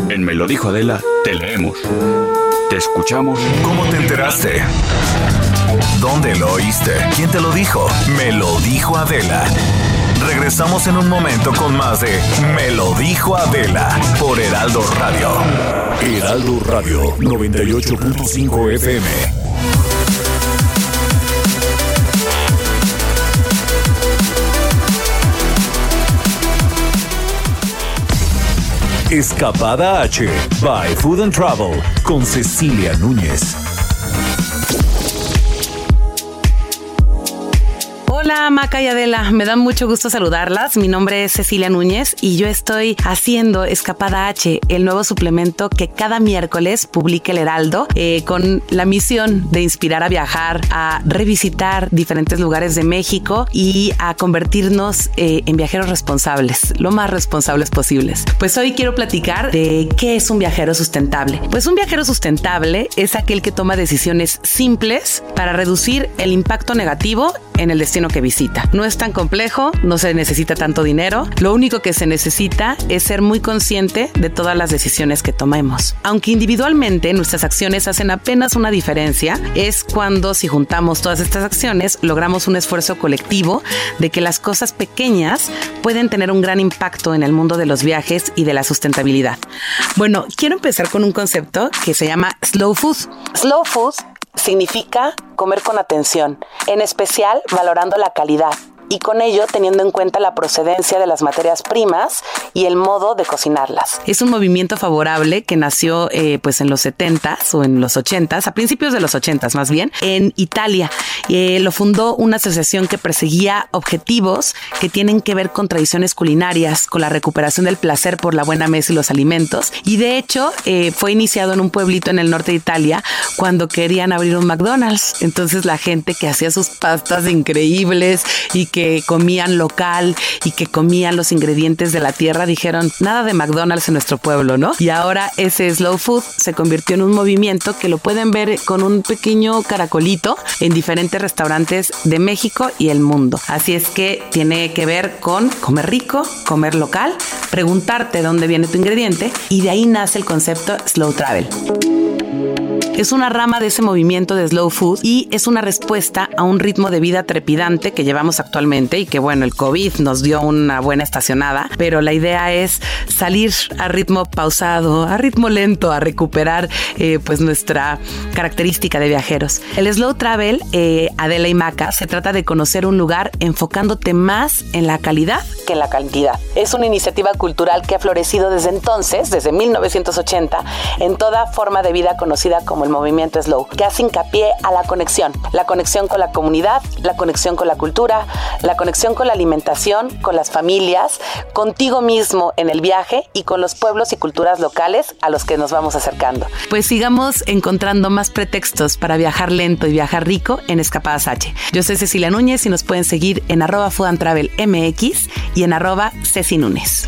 En Me lo dijo Adela, te leemos. Te escuchamos. ¿Cómo te enteraste? ¿Dónde lo oíste? ¿Quién te lo dijo? Me lo dijo Adela. Regresamos en un momento con más de Me lo dijo Adela por Heraldo Radio. Heraldo Radio 98.5 FM. Escapada H by Food and Travel con Cecilia Núñez. Hola Maca y Adela, me da mucho gusto saludarlas. Mi nombre es Cecilia Núñez y yo estoy haciendo Escapada H, el nuevo suplemento que cada miércoles publica el Heraldo eh, con la misión de inspirar a viajar, a revisitar diferentes lugares de México y a convertirnos eh, en viajeros responsables, lo más responsables posibles. Pues hoy quiero platicar de qué es un viajero sustentable. Pues un viajero sustentable es aquel que toma decisiones simples para reducir el impacto negativo en el destino que visita. No es tan complejo, no se necesita tanto dinero, lo único que se necesita es ser muy consciente de todas las decisiones que tomemos. Aunque individualmente nuestras acciones hacen apenas una diferencia, es cuando si juntamos todas estas acciones logramos un esfuerzo colectivo de que las cosas pequeñas pueden tener un gran impacto en el mundo de los viajes y de la sustentabilidad. Bueno, quiero empezar con un concepto que se llama slow food. Slow food significa comer con atención, en especial valorando la calidad y con ello teniendo en cuenta la procedencia de las materias primas y el modo de cocinarlas. Es un movimiento favorable que nació eh, pues en los 70s o en los 80s, a principios de los 80s más bien, en Italia. Eh, lo fundó una asociación que perseguía objetivos que tienen que ver con tradiciones culinarias, con la recuperación del placer por la buena mesa y los alimentos. Y de hecho eh, fue iniciado en un pueblito en el norte de Italia cuando querían abrir un McDonald's. Entonces la gente que hacía sus pastas increíbles y que comían local y que comían los ingredientes de la tierra dijeron nada de McDonald's en nuestro pueblo, ¿no? Y ahora ese slow food se convirtió en un movimiento que lo pueden ver con un pequeño caracolito en diferentes restaurantes de México y el mundo. Así es que tiene que ver con comer rico, comer local, preguntarte dónde viene tu ingrediente y de ahí nace el concepto slow travel. Es una rama de ese movimiento de slow food y es una respuesta a un ritmo de vida trepidante que llevamos actualmente y que bueno, el COVID nos dio una buena estacionada, pero la idea es salir a ritmo pausado, a ritmo lento, a recuperar eh, pues nuestra característica de viajeros. El slow travel, eh, Adela y Maca, se trata de conocer un lugar enfocándote más en la calidad que en la cantidad. Es una iniciativa cultural que ha florecido desde entonces, desde 1980, en toda forma de vida conocida como el movimiento slow, que hace hincapié a la conexión, la conexión con la comunidad, la conexión con la cultura, la conexión con la alimentación, con las familias, contigo mismo en el viaje y con los pueblos y culturas locales a los que nos vamos acercando. Pues sigamos encontrando más pretextos para viajar lento y viajar rico en Escapadas H. Yo soy Cecilia Núñez y nos pueden seguir en arroba Food and Travel MX y en arroba Ceci Núñez.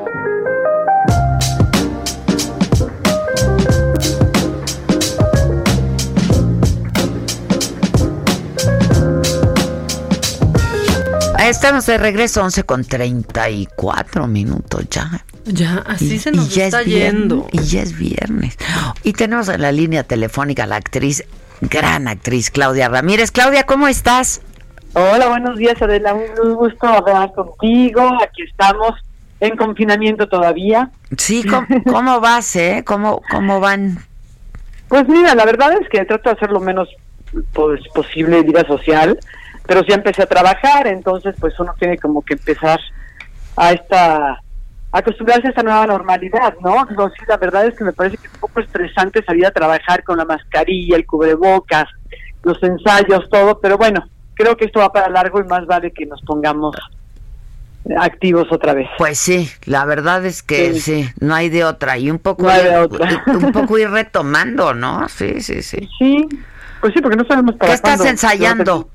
Estamos de regreso 11 con 34 minutos ya. Ya, así Y- se nos y ya está es viernes, yendo. Y ya es viernes. Y tenemos en la línea telefónica a la actriz, gran actriz Claudia Ramírez. Claudia, ¿cómo estás? Hola, buenos días Adela, un gusto hablar contigo. Aquí estamos en confinamiento todavía. Sí, ¿cómo, cómo vas, eh? ¿Cómo, ¿Cómo van? Pues mira, la verdad es que trato de hacer lo menos pues, posible vida social, pero sí empecé a trabajar, entonces pues uno tiene como que empezar a esta acostumbrarse a esta nueva normalidad, ¿no? Digo, sí, la verdad es que me parece que es un poco estresante salir a trabajar con la mascarilla, el cubrebocas, los ensayos, todo, pero bueno, creo que esto va para largo y más vale que nos pongamos activos otra vez. Pues sí, la verdad es que sí, no hay de otra. Y un poco, No ir, de otra. un poco ir retomando, ¿no? Sí, sí, sí. Sí, pues sí, porque no sabemos para ¿Qué estás cuándo. ensayando?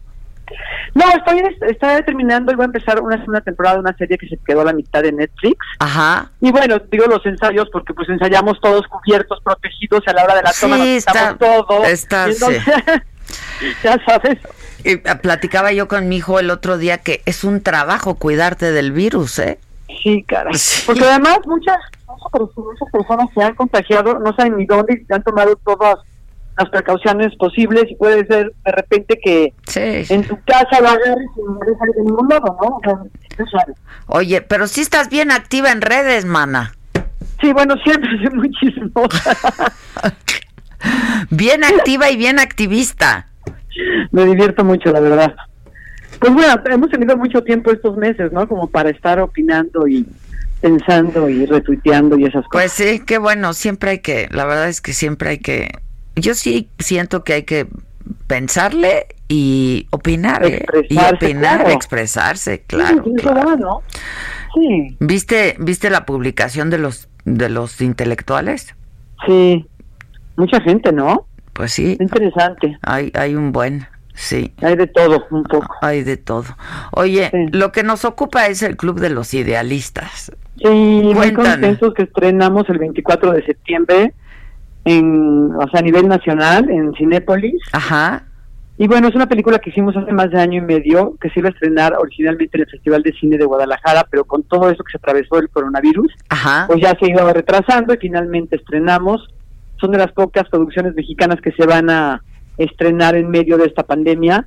No, estoy, estoy terminando y voy a empezar una segunda temporada de una serie que se quedó a la mitad de Netflix. Ajá. Y bueno, digo los ensayos porque pues ensayamos todos cubiertos, protegidos y a la hora de la toma Sí, nos está- todo. está, entonces, ya sabes. Y, eh, platicaba yo con mi hijo el otro día que es un trabajo cuidarte del virus, ¿eh? Sí, caray. Porque además muchas, muchas personas- muchas personas se han contagiado, no saben ni dónde y se han tomado todas las precauciones posibles y puede ser de repente que en tu casa lo agarres y no sale de ningún lado, ¿no? O sea. Oye, pero sí estás bien activa en redes, mana. Sí, bueno, siempre soy muy chismosa. Bien activa y bien activista. Me divierto mucho, la verdad. Pues bueno, hemos tenido mucho tiempo estos meses, ¿no? Como para estar opinando y pensando y retuiteando y esas cosas. Pues sí, qué bueno, siempre hay que, la verdad es que siempre hay que, yo sí siento que hay que pensarle y opinar, y opinar, claro. expresarse, claro. Sí, sí, claro. eso va, ¿no? Sí, ¿Viste, viste la publicación de los de los intelectuales? sí. Mucha gente, ¿no? Pues sí. Interesante. Hay, hay un buen, sí. Hay de todo, un poco. Hay de todo. Oye, lo que nos ocupa es el Club de los Idealistas. Sí, muy contentos que estrenamos el 24 de septiembre en, o sea, a nivel nacional en Cinépolis. Ajá. Y bueno, es una película que hicimos hace más de año y medio, que se iba a estrenar originalmente en el Festival de Cine de Guadalajara, pero con todo eso que se atravesó el coronavirus, Ajá. pues ya se iba retrasando y finalmente estrenamos. Son de las pocas producciones mexicanas que se van a estrenar en medio de esta pandemia.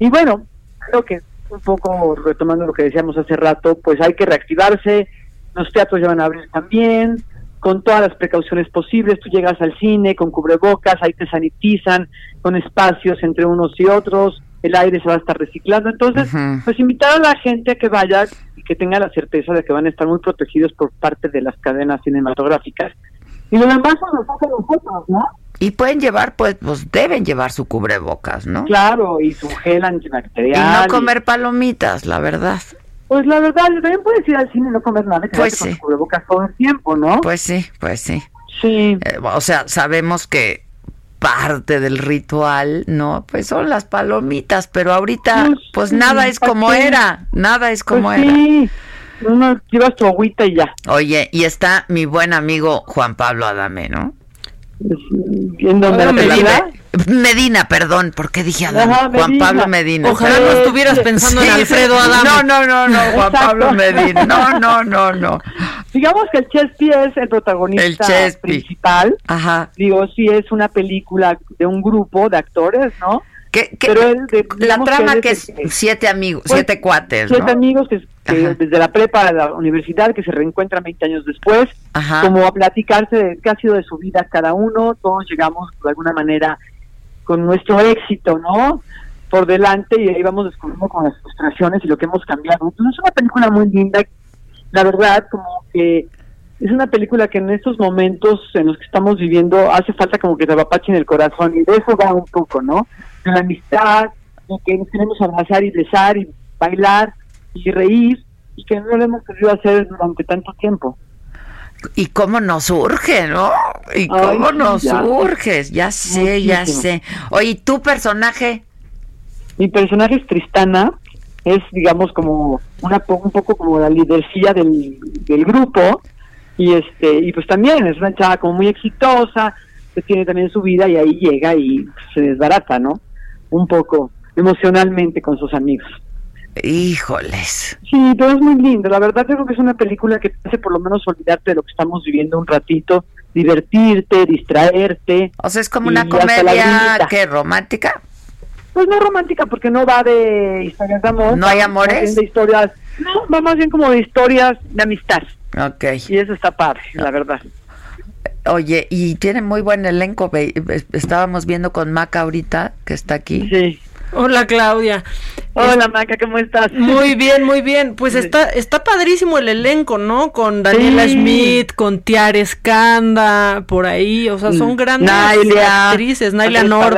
Y bueno, creo que un poco retomando lo que decíamos hace rato, pues hay que reactivarse, los teatros ya van a abrir también, con todas las precauciones posibles, tú llegas al cine con cubrebocas, ahí te sanitizan, con espacios entre unos y otros, el aire se va a estar reciclando, entonces, pues invitar a la gente a que vaya y que tenga la certeza de que van a estar muy protegidos por parte de las cadenas cinematográficas. Y lo demás nos hace nosotros, ¿no? Y pueden llevar, pues, pues deben llevar su cubrebocas, ¿no? Claro, y su gel Y antibacterial. no comer palomitas, la verdad. Pues la verdad, también puedes ir al cine y no comer nada, Pues con sí. tu cubrebocas todo el tiempo, ¿no? Pues sí, pues sí. Sí. Eh, o sea, sabemos que parte del ritual, ¿no? Pues son las palomitas, pero ahorita pues nada es como era, nada es como Pues era. sí, uno llevas tu agüita y ya. Oye, y está mi buen amigo Juan Pablo Adame, ¿no? ¿En dónde? Hola, ¿En Medina. Perdón, ¿por qué dije Adame? Ajá, Juan. Pablo Medina. Ojalá no estuvieras pensando en Alfredo Adame. No, no, no, no, Juan Exacto. Pablo Medina. No, no, no, no. Digamos que el Chespi es el protagonista El principal. Ajá. Digo, sí es una película de un grupo de actores, ¿no? ¿Qué, qué- Pero él, de- la trama él que es que- siete amigos, Pues, siete cuates, siete ¿no? amigos que, que desde la prepa a la universidad que se reencuentran 20 años después, Ajá. como a platicarse de qué ha sido de su vida cada uno, todos llegamos de alguna manera con nuestro éxito, ¿no? Por delante y ahí vamos descubriendo con las frustraciones y lo que hemos cambiado. Entonces es una película muy linda, la verdad, como que es una película que en estos momentos en los que estamos viviendo hace falta como que te apapache en el corazón y de eso va un poco, ¿no? De la amistad, de que nos queremos abrazar y besar y bailar y reír y que no lo hemos querido hacer durante tanto tiempo. Y cómo nos surge, ¿no? Y cómo nos ya. surge, ya sé, ya sé. Oye, ¿y tu personaje? Mi personaje es Tristana, es digamos como una un poco como la lidercilla del, del grupo y este y pues también es una chava como muy exitosa que tiene también su vida y ahí llega y se desbarata, ¿no? Un poco emocionalmente con sus amigos. Híjoles. Sí, pero es muy lindo. La verdad creo que es una película que te hace por lo menos olvidarte de lo que estamos viviendo un ratito, divertirte, distraerte. O sea, es como una comedia que romántica. Pues no romántica porque no va de historias de amor. ¿No hay amores? De historias, no, va más bien como de historias de amistad. Ok. Y eso está padre, la verdad. Oye, y tiene muy buen elenco. Estábamos viendo con Maca ahorita, que está aquí. Sí. Hola Claudia. Hola Maca, ¿cómo estás? Muy bien, muy bien. Pues está, está padrísimo el elenco, ¿no? Con Daniela Sí. Schmidt, con Tiara Escanda, por ahí. O sea, son grandes Nailia, actrices. Naila Norby.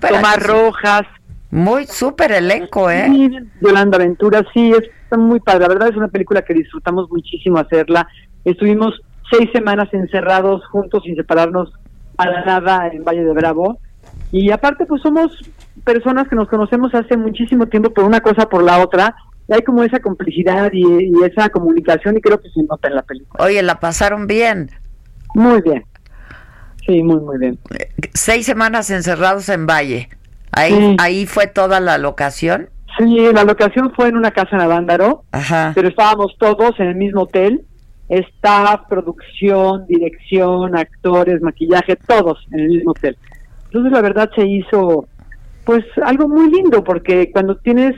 Tomás. Rojas. Muy súper elenco, ¿eh? Sí, Yolanda Ventura, sí, es- está muy padre. La verdad es una película que disfrutamos muchísimo hacerla. Estuvimos seis semanas encerrados juntos sin separarnos a la nada en Valle de Bravo. Y aparte, pues somos personas que nos conocemos hace muchísimo tiempo por una cosa por la otra. Y hay como esa complicidad y, y esa comunicación y creo que se nota en la película. Oye, la pasaron bien. Muy bien. Sí, muy, muy bien. Seis semanas encerrados en Valle. Ahí, Sí. ahí fue toda la locación. Sí, la locación fue en una casa en Avándaro. Ajá. pero estábamos todos en el mismo hotel, staff, producción, dirección, actores, maquillaje, todos en el mismo hotel. Entonces la verdad se hizo pues algo muy lindo porque cuando tienes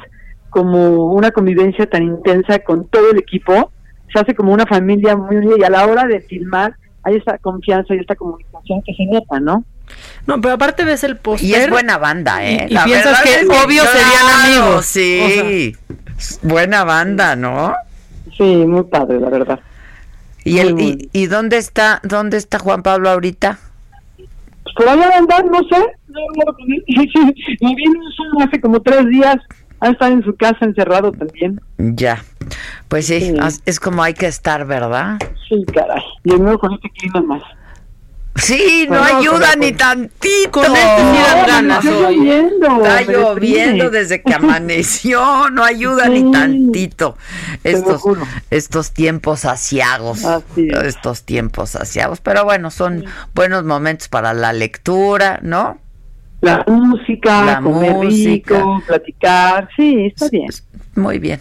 como una convivencia tan intensa con todo el equipo, se hace como una familia muy unida y a la hora de filmar hay esa confianza y esta comunicación que se nota, ¿no? No, pero aparte ves el póster. Y es buena banda, ¿eh? Y, y La piensas verdad que es obvio claro, serían amigos. Sí. buena banda, ¿no? Sí, muy padre, la verdad. ¿Y, el, y dónde está dónde está Juan Pablo ahorita? Por allá de andar, no sé. No, no, me vino un Zoom hace como tres días. Ha estado en su casa encerrado también. Ya. Pues sí, Sí. es como hay que estar, ¿verdad? Sí, caray. Y de nuevo con este clima más. Sí, no Bueno, ayuda con- ni tantito. con este No, ganas está hoy. lloviendo. Está desde que amaneció, no ayuda ni tantito. Estos, estos tiempos asiagos, Así es. estos tiempos asiagos, pero bueno, son buenos momentos para la lectura, ¿no? La música, La comer música. rico, platicar. Sí, está bien. Muy bien.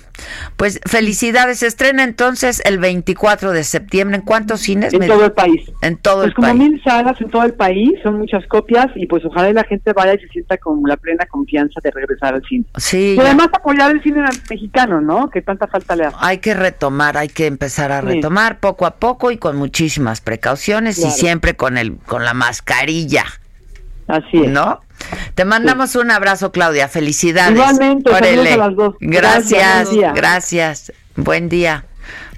Pues felicidades, se estrena entonces el 24 de septiembre. ¿En cuántos cines? En Me- todo el país. En todo Pues el como país. mil salas en todo el país, son muchas copias y pues ojalá la gente vaya y se sienta con la plena confianza de regresar al cine. Sí, Y además apoyar el cine mexicano, ¿no? Que tanta falta le hace. hay que retomar, hay que empezar a Sí. retomar poco a poco y con muchísimas precauciones y siempre con el con la mascarilla, Así es. ¿no? Te mandamos un abrazo, Claudia. Felicidades. Igualmente, a las dos. Gracias, Gracias, buen día.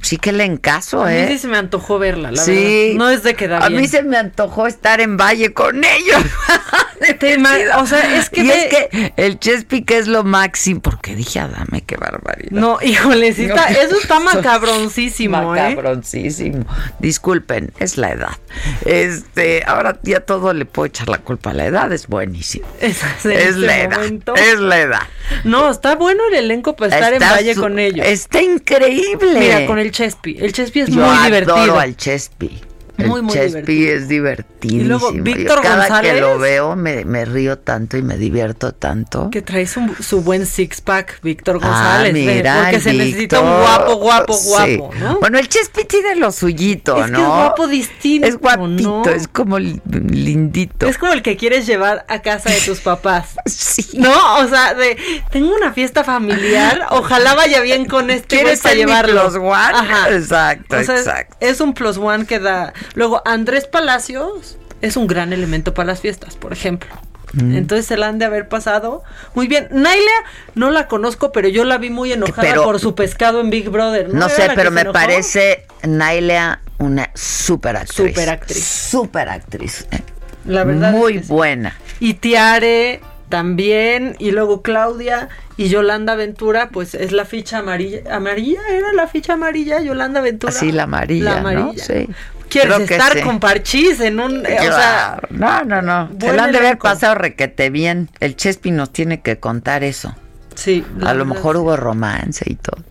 Sí que le encaso, A mí ¿eh? sí se me antojó verla, la sí. verdad. No es de quedar A bien. mí se me antojó estar en Valle con ellos. o sea, es que Y ve- es que el Chespi que es lo máximo. Porque dije, Adame, qué barbaridad. No, híjole, sí está- eso está macabroncísimo, ¿eh? Macabroncísimo. Disculpen, es la edad. Este, ahora ya todo le puedo echar la culpa a la edad, es buenísimo. Es, en Es este la edad. momento. Es la edad. No, está bueno el elenco para estar Está en Valle su- con ellos. Está increíble. Mira, con el Chespi. El Chespi es Yo muy adoro divertido. al Chespi. El Muy, muy Chespi divertido. es divertidísimo. Y luego, Yo Víctor cada González. que lo veo me, me río tanto y me divierto tanto. Que trae su, su buen six pack, Víctor Ah, González. ve, mira, porque se necesita un guapo, guapo, Sí. guapo, ¿no? Bueno, el Chespi tiene lo suyito, Es que ¿no? es guapo distinto. Es guapito, ¿no? es como li- lindito. Es como el que quieres llevar a casa de tus papás. Sí. No, o sea, de tengo una fiesta familiar, ojalá vaya bien con este ¿Quieres mi llevarlo. plus one? Exacto, O sea, es- exacto. Es un plus one que da. Luego, Andrés Palacios es un gran elemento para las fiestas, por ejemplo. Mm. Entonces se la han de haber pasado muy bien. Naila no la conozco, pero yo la vi muy enojada Pero- por su pescado en Big Brother. No ¿Era sé, pero me enojó? parece Nailea una super actriz. Super actriz. Super actriz. eh. La verdad es Muy que sí. buena. Y Tiare también, y luego Claudia y Yolanda Ventura, pues es la ficha amarilla. ¿Amarilla? ¿Era la ficha amarilla Yolanda Ventura? Así la amarilla, La ¿no? amarilla. Sí. ¿Quieres Creo que estar sí. con Parchís en un... eh, o sea, no, no, no. Se la han de haber pasado requete bien. El Chespi nos tiene que contar eso. sí. A lo mejor hubo romance y todo.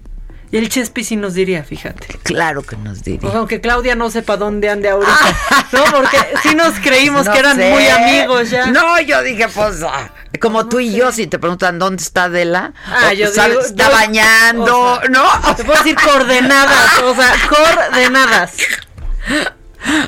Y el Chespi sí nos diría, fíjate. Claro que nos O diría. sea, aunque Claudia no sepa dónde ande ahorita. no, porque sí nos creímos No que eran sé. muy amigos ya. No, yo dije, pues, ah, como tú y yo, si te preguntan dónde está Adela, Ah, o, yo sabes, digo, está yo- bañando, o sea, ¿no? Te puedo decir coordenadas, o sea, coordenadas.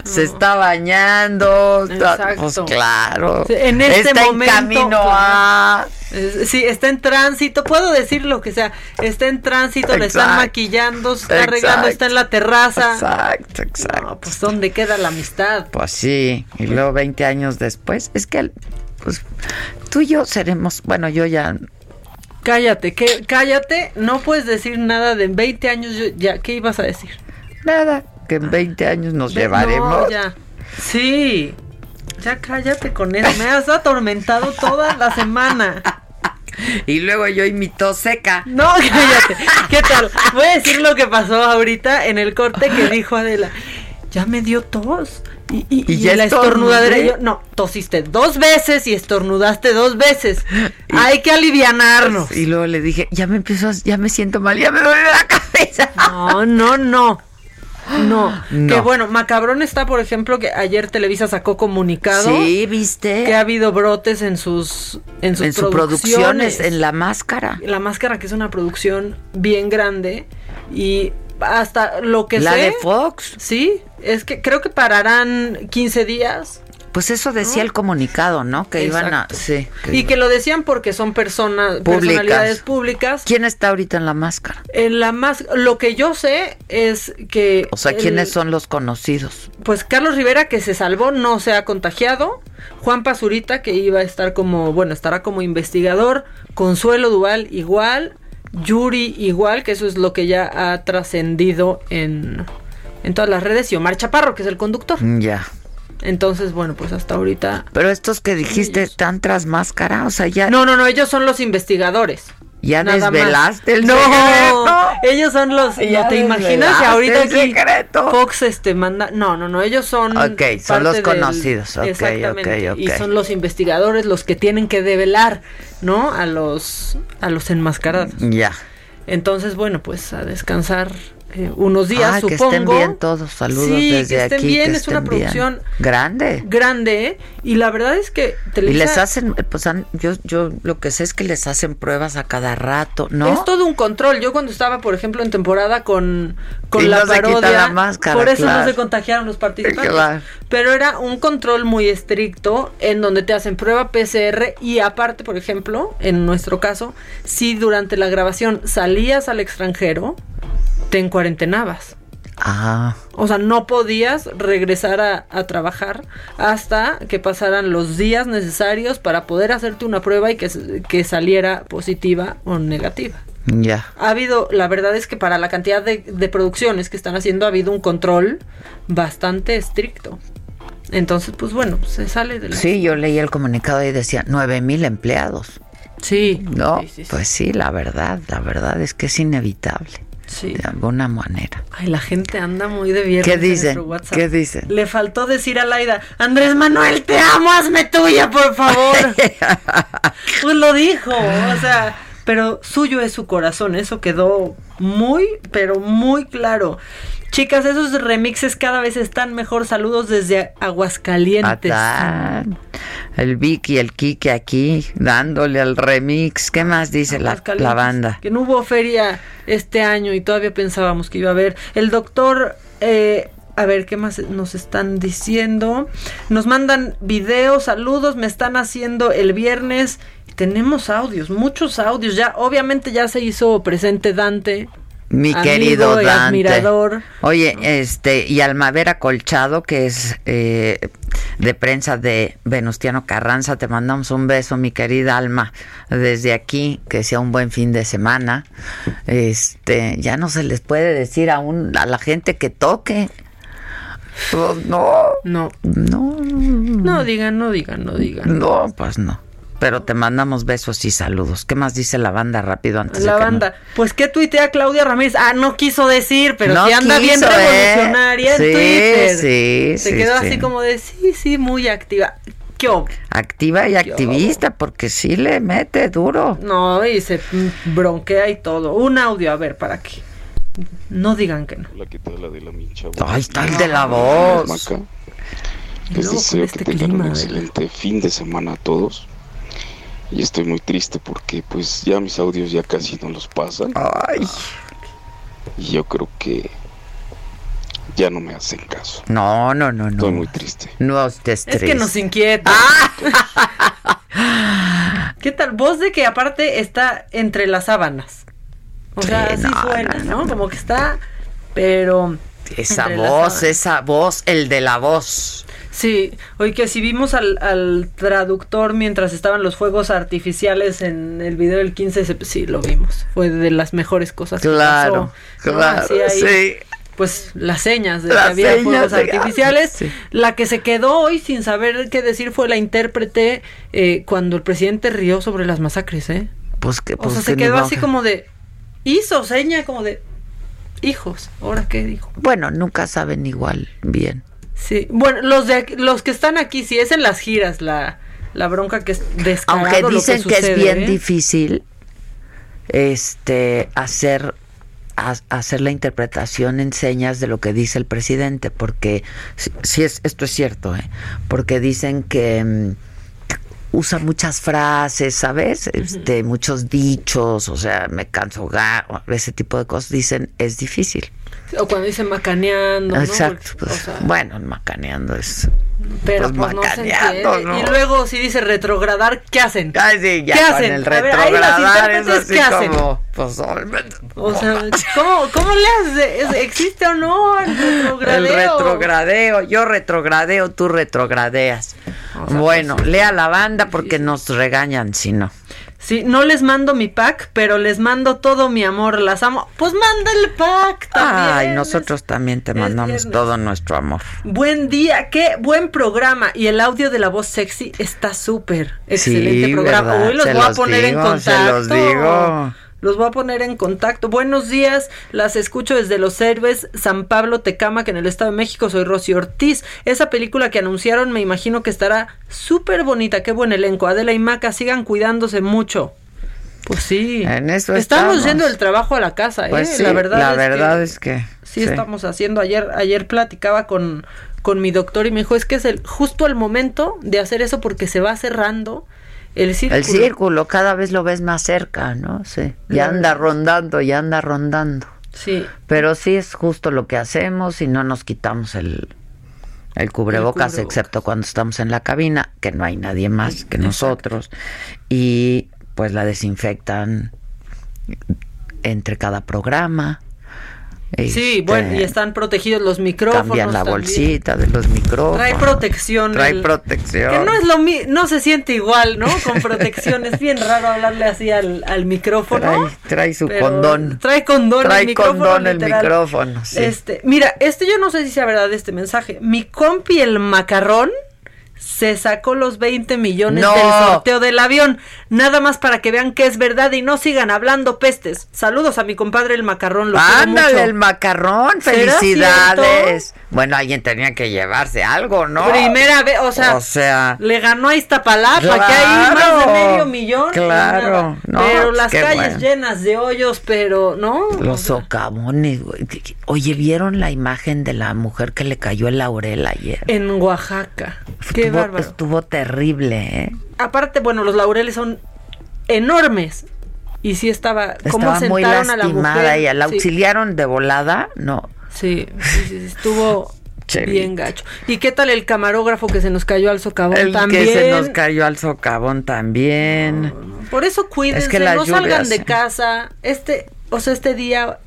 Se está bañando, está- pues claro. En este está momento. en camino a... Es- Sí, está en tránsito, puedo decir lo que sea. Está en tránsito, le están maquillando, se está arreglando, Exacto. está en la terraza. Exacto, exacto. No, pues ¿dónde queda la amistad? Pues sí, y luego 20 años después, es que pues tú y yo seremos, bueno, yo ya Cállate, que, cállate, no puedes decir nada de 20 años, yo- ya, ¿qué ibas a decir? nada, que en 20 años nos Ve- llevaremos. No, ya. Sí. Ya cállate con eso. Me has atormentado toda la semana. Y luego yo y mi tos seca. No, cállate. ¿Qué tal? Voy a decir lo que pasó ahorita en el corte que dijo Adela. Ya me dio tos. Y, y- Y y ya la estornudadera. Yo, no, tosiste dos veces y estornudaste dos veces. Hay que alivianarnos. Y luego le dije, ya me empiezo, a- ya me siento mal, ya me duele la cabeza. No, no, no. No. No. Que bueno, Macabrón está, por ejemplo, que ayer Televisa sacó comunicado. Sí, ¿viste? Que ha habido brotes en sus en sus en producciones. producciones, en la máscara. La máscara que es una producción bien grande y hasta lo que La sé de Fox. Sí, es que creo que pararán 15 días Pues eso decía el comunicado, ¿no? Que iban a... Sí. que- y que lo decían porque son personas Públicas. personalidades públicas. ¿Quién está ahorita en la máscara? En la más lo que yo sé es que O sea, el- ¿quiénes son los conocidos? Pues Carlos Rivera que se salvó no se ha contagiado, Juan Pazurita que iba a estar como, bueno, estará como investigador, Consuelo Duval igual, Yuri igual, que eso es lo que ya ha trascendido en, en todas las redes, y Omar Chaparro, que es el conductor. Ya. Entonces, bueno, pues hasta ahorita... Pero estos que dijiste están tras máscara, o sea, ya... No, no, no, ellos son los investigadores. ¿Ya Nada más. desvelaste el no, secreto? ellos son los. Ya ¿no ¿Te imaginas que ahorita el aquí secreto. Fox este manda? No, no, no. Ellos son. Ok, son los del- conocidos. Ok, exactamente. ok, ok. Y son los investigadores los que tienen que develar, ¿no? A los a los enmascarados. Ya. Entonces, bueno, pues a descansar eh, unos días, Ah, que supongo. estén bien todos. Saludos Sí, desde que estén aquí. bien. que es una bien. producción grande. grande, ¿eh? Y la verdad es que Y les hacen, pues han- yo, yo lo que sé es que les hacen pruebas a cada rato, ¿no? Es todo un control. Yo cuando estaba, por ejemplo, en temporada con, con Y la no parodia, la máscara, por eso claro. no se contagiaron los participantes. Claro. Pero era un control muy estricto en donde te hacen prueba PCR y aparte, por ejemplo, en nuestro caso, si durante la grabación salías al extranjero, te encuarentenabas. Ah, O sea, no podías regresar a, a trabajar hasta que pasaran los días necesarios para poder hacerte una prueba y que, que saliera positiva o negativa. ya. Ha habido, la verdad es que para la cantidad de, de producciones que están haciendo ha habido un control bastante estricto. Entonces, pues bueno, pues se sale de la... Sí, yo leí el comunicado y decía nueve mil empleados. Sí. No, pues sí, la verdad, la verdad es que es inevitable. Sí. De alguna manera. Ay, la gente anda muy de viernes. ¿Qué WhatsApp. ¿Qué dicen? Le faltó decir a Laida, Andrés Manuel, te amo, hazme tuya, por favor. pues lo dijo, o sea, pero suyo es su corazón, eso quedó muy, pero muy claro. Chicas, esos remixes cada vez están mejor. Saludos desde Aguascalientes. Atán. El Vicky, el Kike aquí, dándole al remix. ¿Qué más dice la, la banda? Que no hubo feria este año y todavía pensábamos que iba a haber. El doctor, eh, a ver, ¿qué más nos están diciendo? Nos mandan videos, saludos, me están haciendo el viernes. Tenemos audios, muchos audios. Ya, obviamente ya se hizo presente Dante. Mi amigo querido y Dante. admirador. Oye, este, y Almaver Colchado, que es eh, de prensa de Venustiano Carranza, te mandamos un beso, mi querida Alma, desde aquí, que sea un buen fin de semana. Este, ya no se les puede decir a, un, a la gente que toque. Pues no. No. No. No digan, no digan, no digan. No, pues no. Pero te mandamos besos y saludos. ¿Qué más dice la banda rápido antes La de que banda. Pues que tuitea Claudia Ramírez. Ah, no quiso decir, pero No sí anda bien quiso, ¿eh? revolucionaria Sí, en Twitter. sí, Se sí, quedó sí. así como de sí, sí, muy activa. ¿Qué ob- Activa y activista, porque sí le mete duro. No, y se bronquea y todo. Un audio, a ver, para que no digan que no. ¿qué? La de la mincha. Ahí está el de la voz. Les deseo con que este tengan un clima, ¿eh? excelente fin de semana a todos. Y estoy muy triste porque pues ya mis audios ya casi no los pasan. Ay. Y yo creo que ya no me hacen caso. No, no, no, no. Estoy muy triste. No estés Es que triste. nos inquieta. ¿Qué tal? Voz de que aparte está entre las sábanas. O sea, Sí, así no, suena, no, ¿no? Como que está, pero... Esa voz, esa voz, el de la voz. Sí, oye, que si vimos al, al traductor mientras estaban los fuegos artificiales en el video del 15, se- sí, lo vimos. Fue de las mejores cosas Claro, que claro, sí. Pues las señas de Las que había fuegos de- artificiales. sí. La que se quedó hoy sin saber qué decir fue la intérprete eh, cuando el presidente rió sobre las masacres, ¿eh? Pues que O pues sea, que se quedó así como de... Hizo seña como de... Hijos, ¿ahora qué dijo? Bueno, nunca saben igual bien. Sí, bueno, los de los que están aquí, si es en las giras la, la bronca que es descarado Aunque lo dicen que, es bien ¿eh? difícil este hacer ha- hacer la interpretación en señas de lo que dice el presidente, porque si, si es esto es cierto, ¿eh? porque dicen que mm, usa muchas frases, ¿sabes? Este, muchos dichos, o sea, me canso ese tipo de cosas dicen es difícil. O cuando dicen macaneando, ¿no? Exacto. Porque, pues, o sea, bueno, macaneando es pero pues, pues, no se macaneando. ¿no? Y luego si dice retrogradar, ¿qué hacen? Ay, sí, ya ¿Qué con hacen? el A ver, retrogradar es así ¿qué hacen? como pues, O sea, ¿cómo, cómo le hace? ¿Es- ¿Existe o no el retrogradeo? El retrogradeo, yo retrogradeo, tú retrogradeas. Bueno, lea la banda porque nos regañan si no. Sí, no les mando mi pack, pero les mando todo mi amor, las amo. Pues manda el pack también. Ay, nosotros también te mandamos todo nuestro amor. Buen día, qué buen programa. Y el audio de la voz sexy está súper. Excelente Sí, programa. ¿verdad? Hoy los Se voy a los poner en digo, contacto. se los digo. Los voy a poner en contacto. Buenos días, las escucho desde Los Héroes, San Pablo, Tecama, que en el Estado de México soy Rosy Ortiz. Esa película que anunciaron me imagino que estará súper bonita. Qué buen elenco. Adela y Maca, sigan cuidándose mucho. Pues sí. En eso estamos, estamos. yendo del trabajo a la casa, ¿eh? Pues sí, la verdad, la es, verdad que es que sí, estamos haciendo. Ayer, ayer platicaba con, con mi doctor y me dijo, es que es el, justo el momento de hacer eso porque se va cerrando el círculo. El círculo cada vez lo ves más cerca, ¿no? Sí. Ya anda rondando, ya anda rondando. Sí. Pero sí es justo lo que hacemos y no nos quitamos el, el cubrebocas, cubrebocas. excepto cuando estamos en la cabina, que no hay nadie más que nosotros. Y pues la desinfectan entre cada programa. Sí, bueno, y están protegidos los micrófonos. Cambian la también. bolsita de los micrófonos. Trae protección. Trae el- protección. Que no es lo mi no se siente igual, ¿no? Con protección. es bien raro hablarle así al, al micrófono. Trae, trae su condón. Trae condón Trae el micrófono. condón el micrófono, sí. Este, mira, este yo no sé si sea verdad este mensaje. Mi compi el macarrón se sacó los 20 millones No. del sorteo del avión. Nada más para que vean que es verdad y no sigan hablando pestes. Saludos a mi compadre el macarrón. Lo Ándale, mucho. el macarrón, ¿Será felicidades. Bueno, alguien tenía que llevarse algo, ¿no? Primera vez, o sea, O sea, le ganó a Iztapalapa, que hay más de Claro, medio millón. claro, no, pero pues las calles bueno. llenas de hoyos, pero no. los socavones, güey. Oye, ¿vieron la imagen de la mujer que le cayó el laurel ayer? En Oaxaca. Qué estuvo, terrible, ¿eh? Aparte, bueno, los laureles son enormes. Y sí estaba. ¿Cómo Estaba muy sentaron a la lastimada mujer? ella. ¿La Sí. auxiliaron de volada? No. Sí, sí, sí, estuvo bien gacho. ¿Y qué tal el camarógrafo que se nos cayó al socavón El también? que se nos cayó al socavón también. Por eso cuídense, Es que no salgan de casa. Este, o sea, este día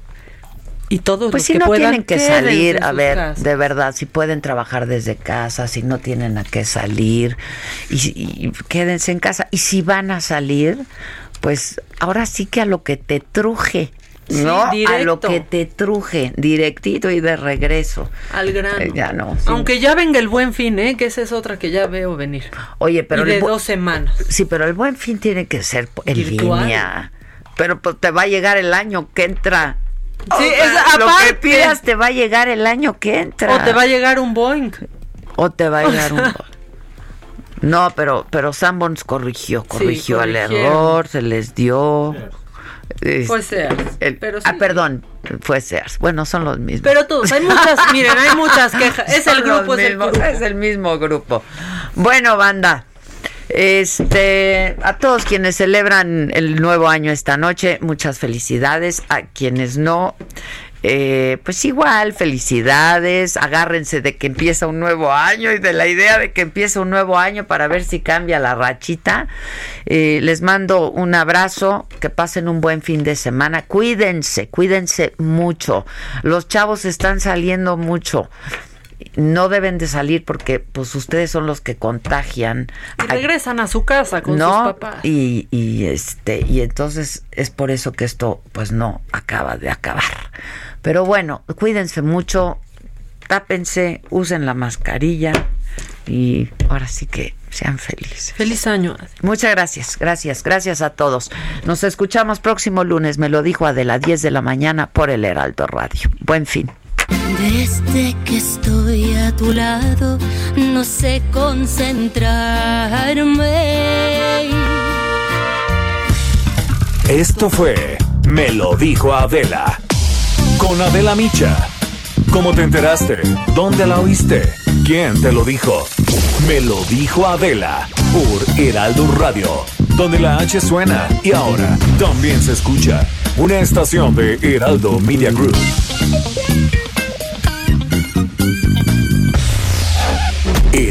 y todos Pues los si que no puedan, tienen que salir, a ver, casas. de verdad, si pueden trabajar desde casa, si no tienen a qué salir, y, y quédense en casa. Y si van a salir, pues ahora sí que a lo que te truje, Sí, ¿no? a directo. lo que te truje, directito y de regreso. al grano. Eh, ya no. sí. Aunque ya venga el buen fin, ¿eh? Que esa es otra que ya veo venir. Oye, pero y de dos semanas. Sí, pero el buen fin tiene que ser en Virtual. línea. Pero pues, te va a llegar el año que entra. Sí, O es lo que aparte. pidas te va a llegar el año que entra. O te va a llegar un Boeing. O te va a O llegar un sea. gol. No, pero, pero Sanborns corrigió, corrigió el corrigieron. error, se les dio. Fue Sears, el- pero Ah, sí. perdón, fue Sears. Bueno, son los mismos. Pero todos, hay muchas, miren, hay muchas quejas. Es Son el grupo, es el es el mismo grupo. Bueno, banda. Este, a todos quienes celebran el nuevo año esta noche, muchas felicidades. A quienes no, eh, pues igual, felicidades. Agárrense de que empieza un nuevo año y de la idea de que empieza un nuevo año para ver si cambia la rachita. Eh, les mando un abrazo, que pasen un buen fin de semana. Cuídense, cuídense mucho. Los chavos están saliendo mucho no deben de salir porque pues ustedes son los que contagian Y regresan a su casa con no sus papás. y, y este y entonces es por eso que esto pues no acaba de acabar pero bueno cuídense mucho tápense usen la mascarilla y ahora sí que sean felices Feliz año. Muchas gracias, gracias, gracias a todos. Nos escuchamos próximo lunes, me lo dijo Adela, 10 de la mañana por el Heraldo Radio. Buen fin. Desde que estoy a tu lado, no sé concentrarme. Esto fue Me lo dijo Adela. Con Adela Micha. ¿Cómo te enteraste? ¿Dónde la oíste? ¿Quién te lo dijo? Me lo dijo Adela por Heraldo Radio, donde la H suena y ahora también se escucha. Una estación de Heraldo Media Group.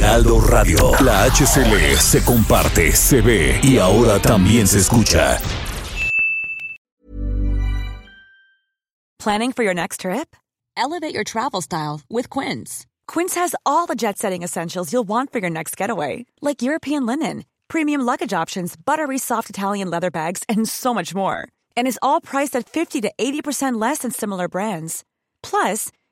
Heraldo Radio. La HCL se comparte, se ve y ahora también se escucha. Planning for your next trip? Elevate your travel style with Quince. Quince has all the jet setting essentials you'll want for your next getaway, like European linen, premium luggage options, buttery soft Italian leather bags, and so much more. And is all priced at 50 to 80% less than similar brands. Plus,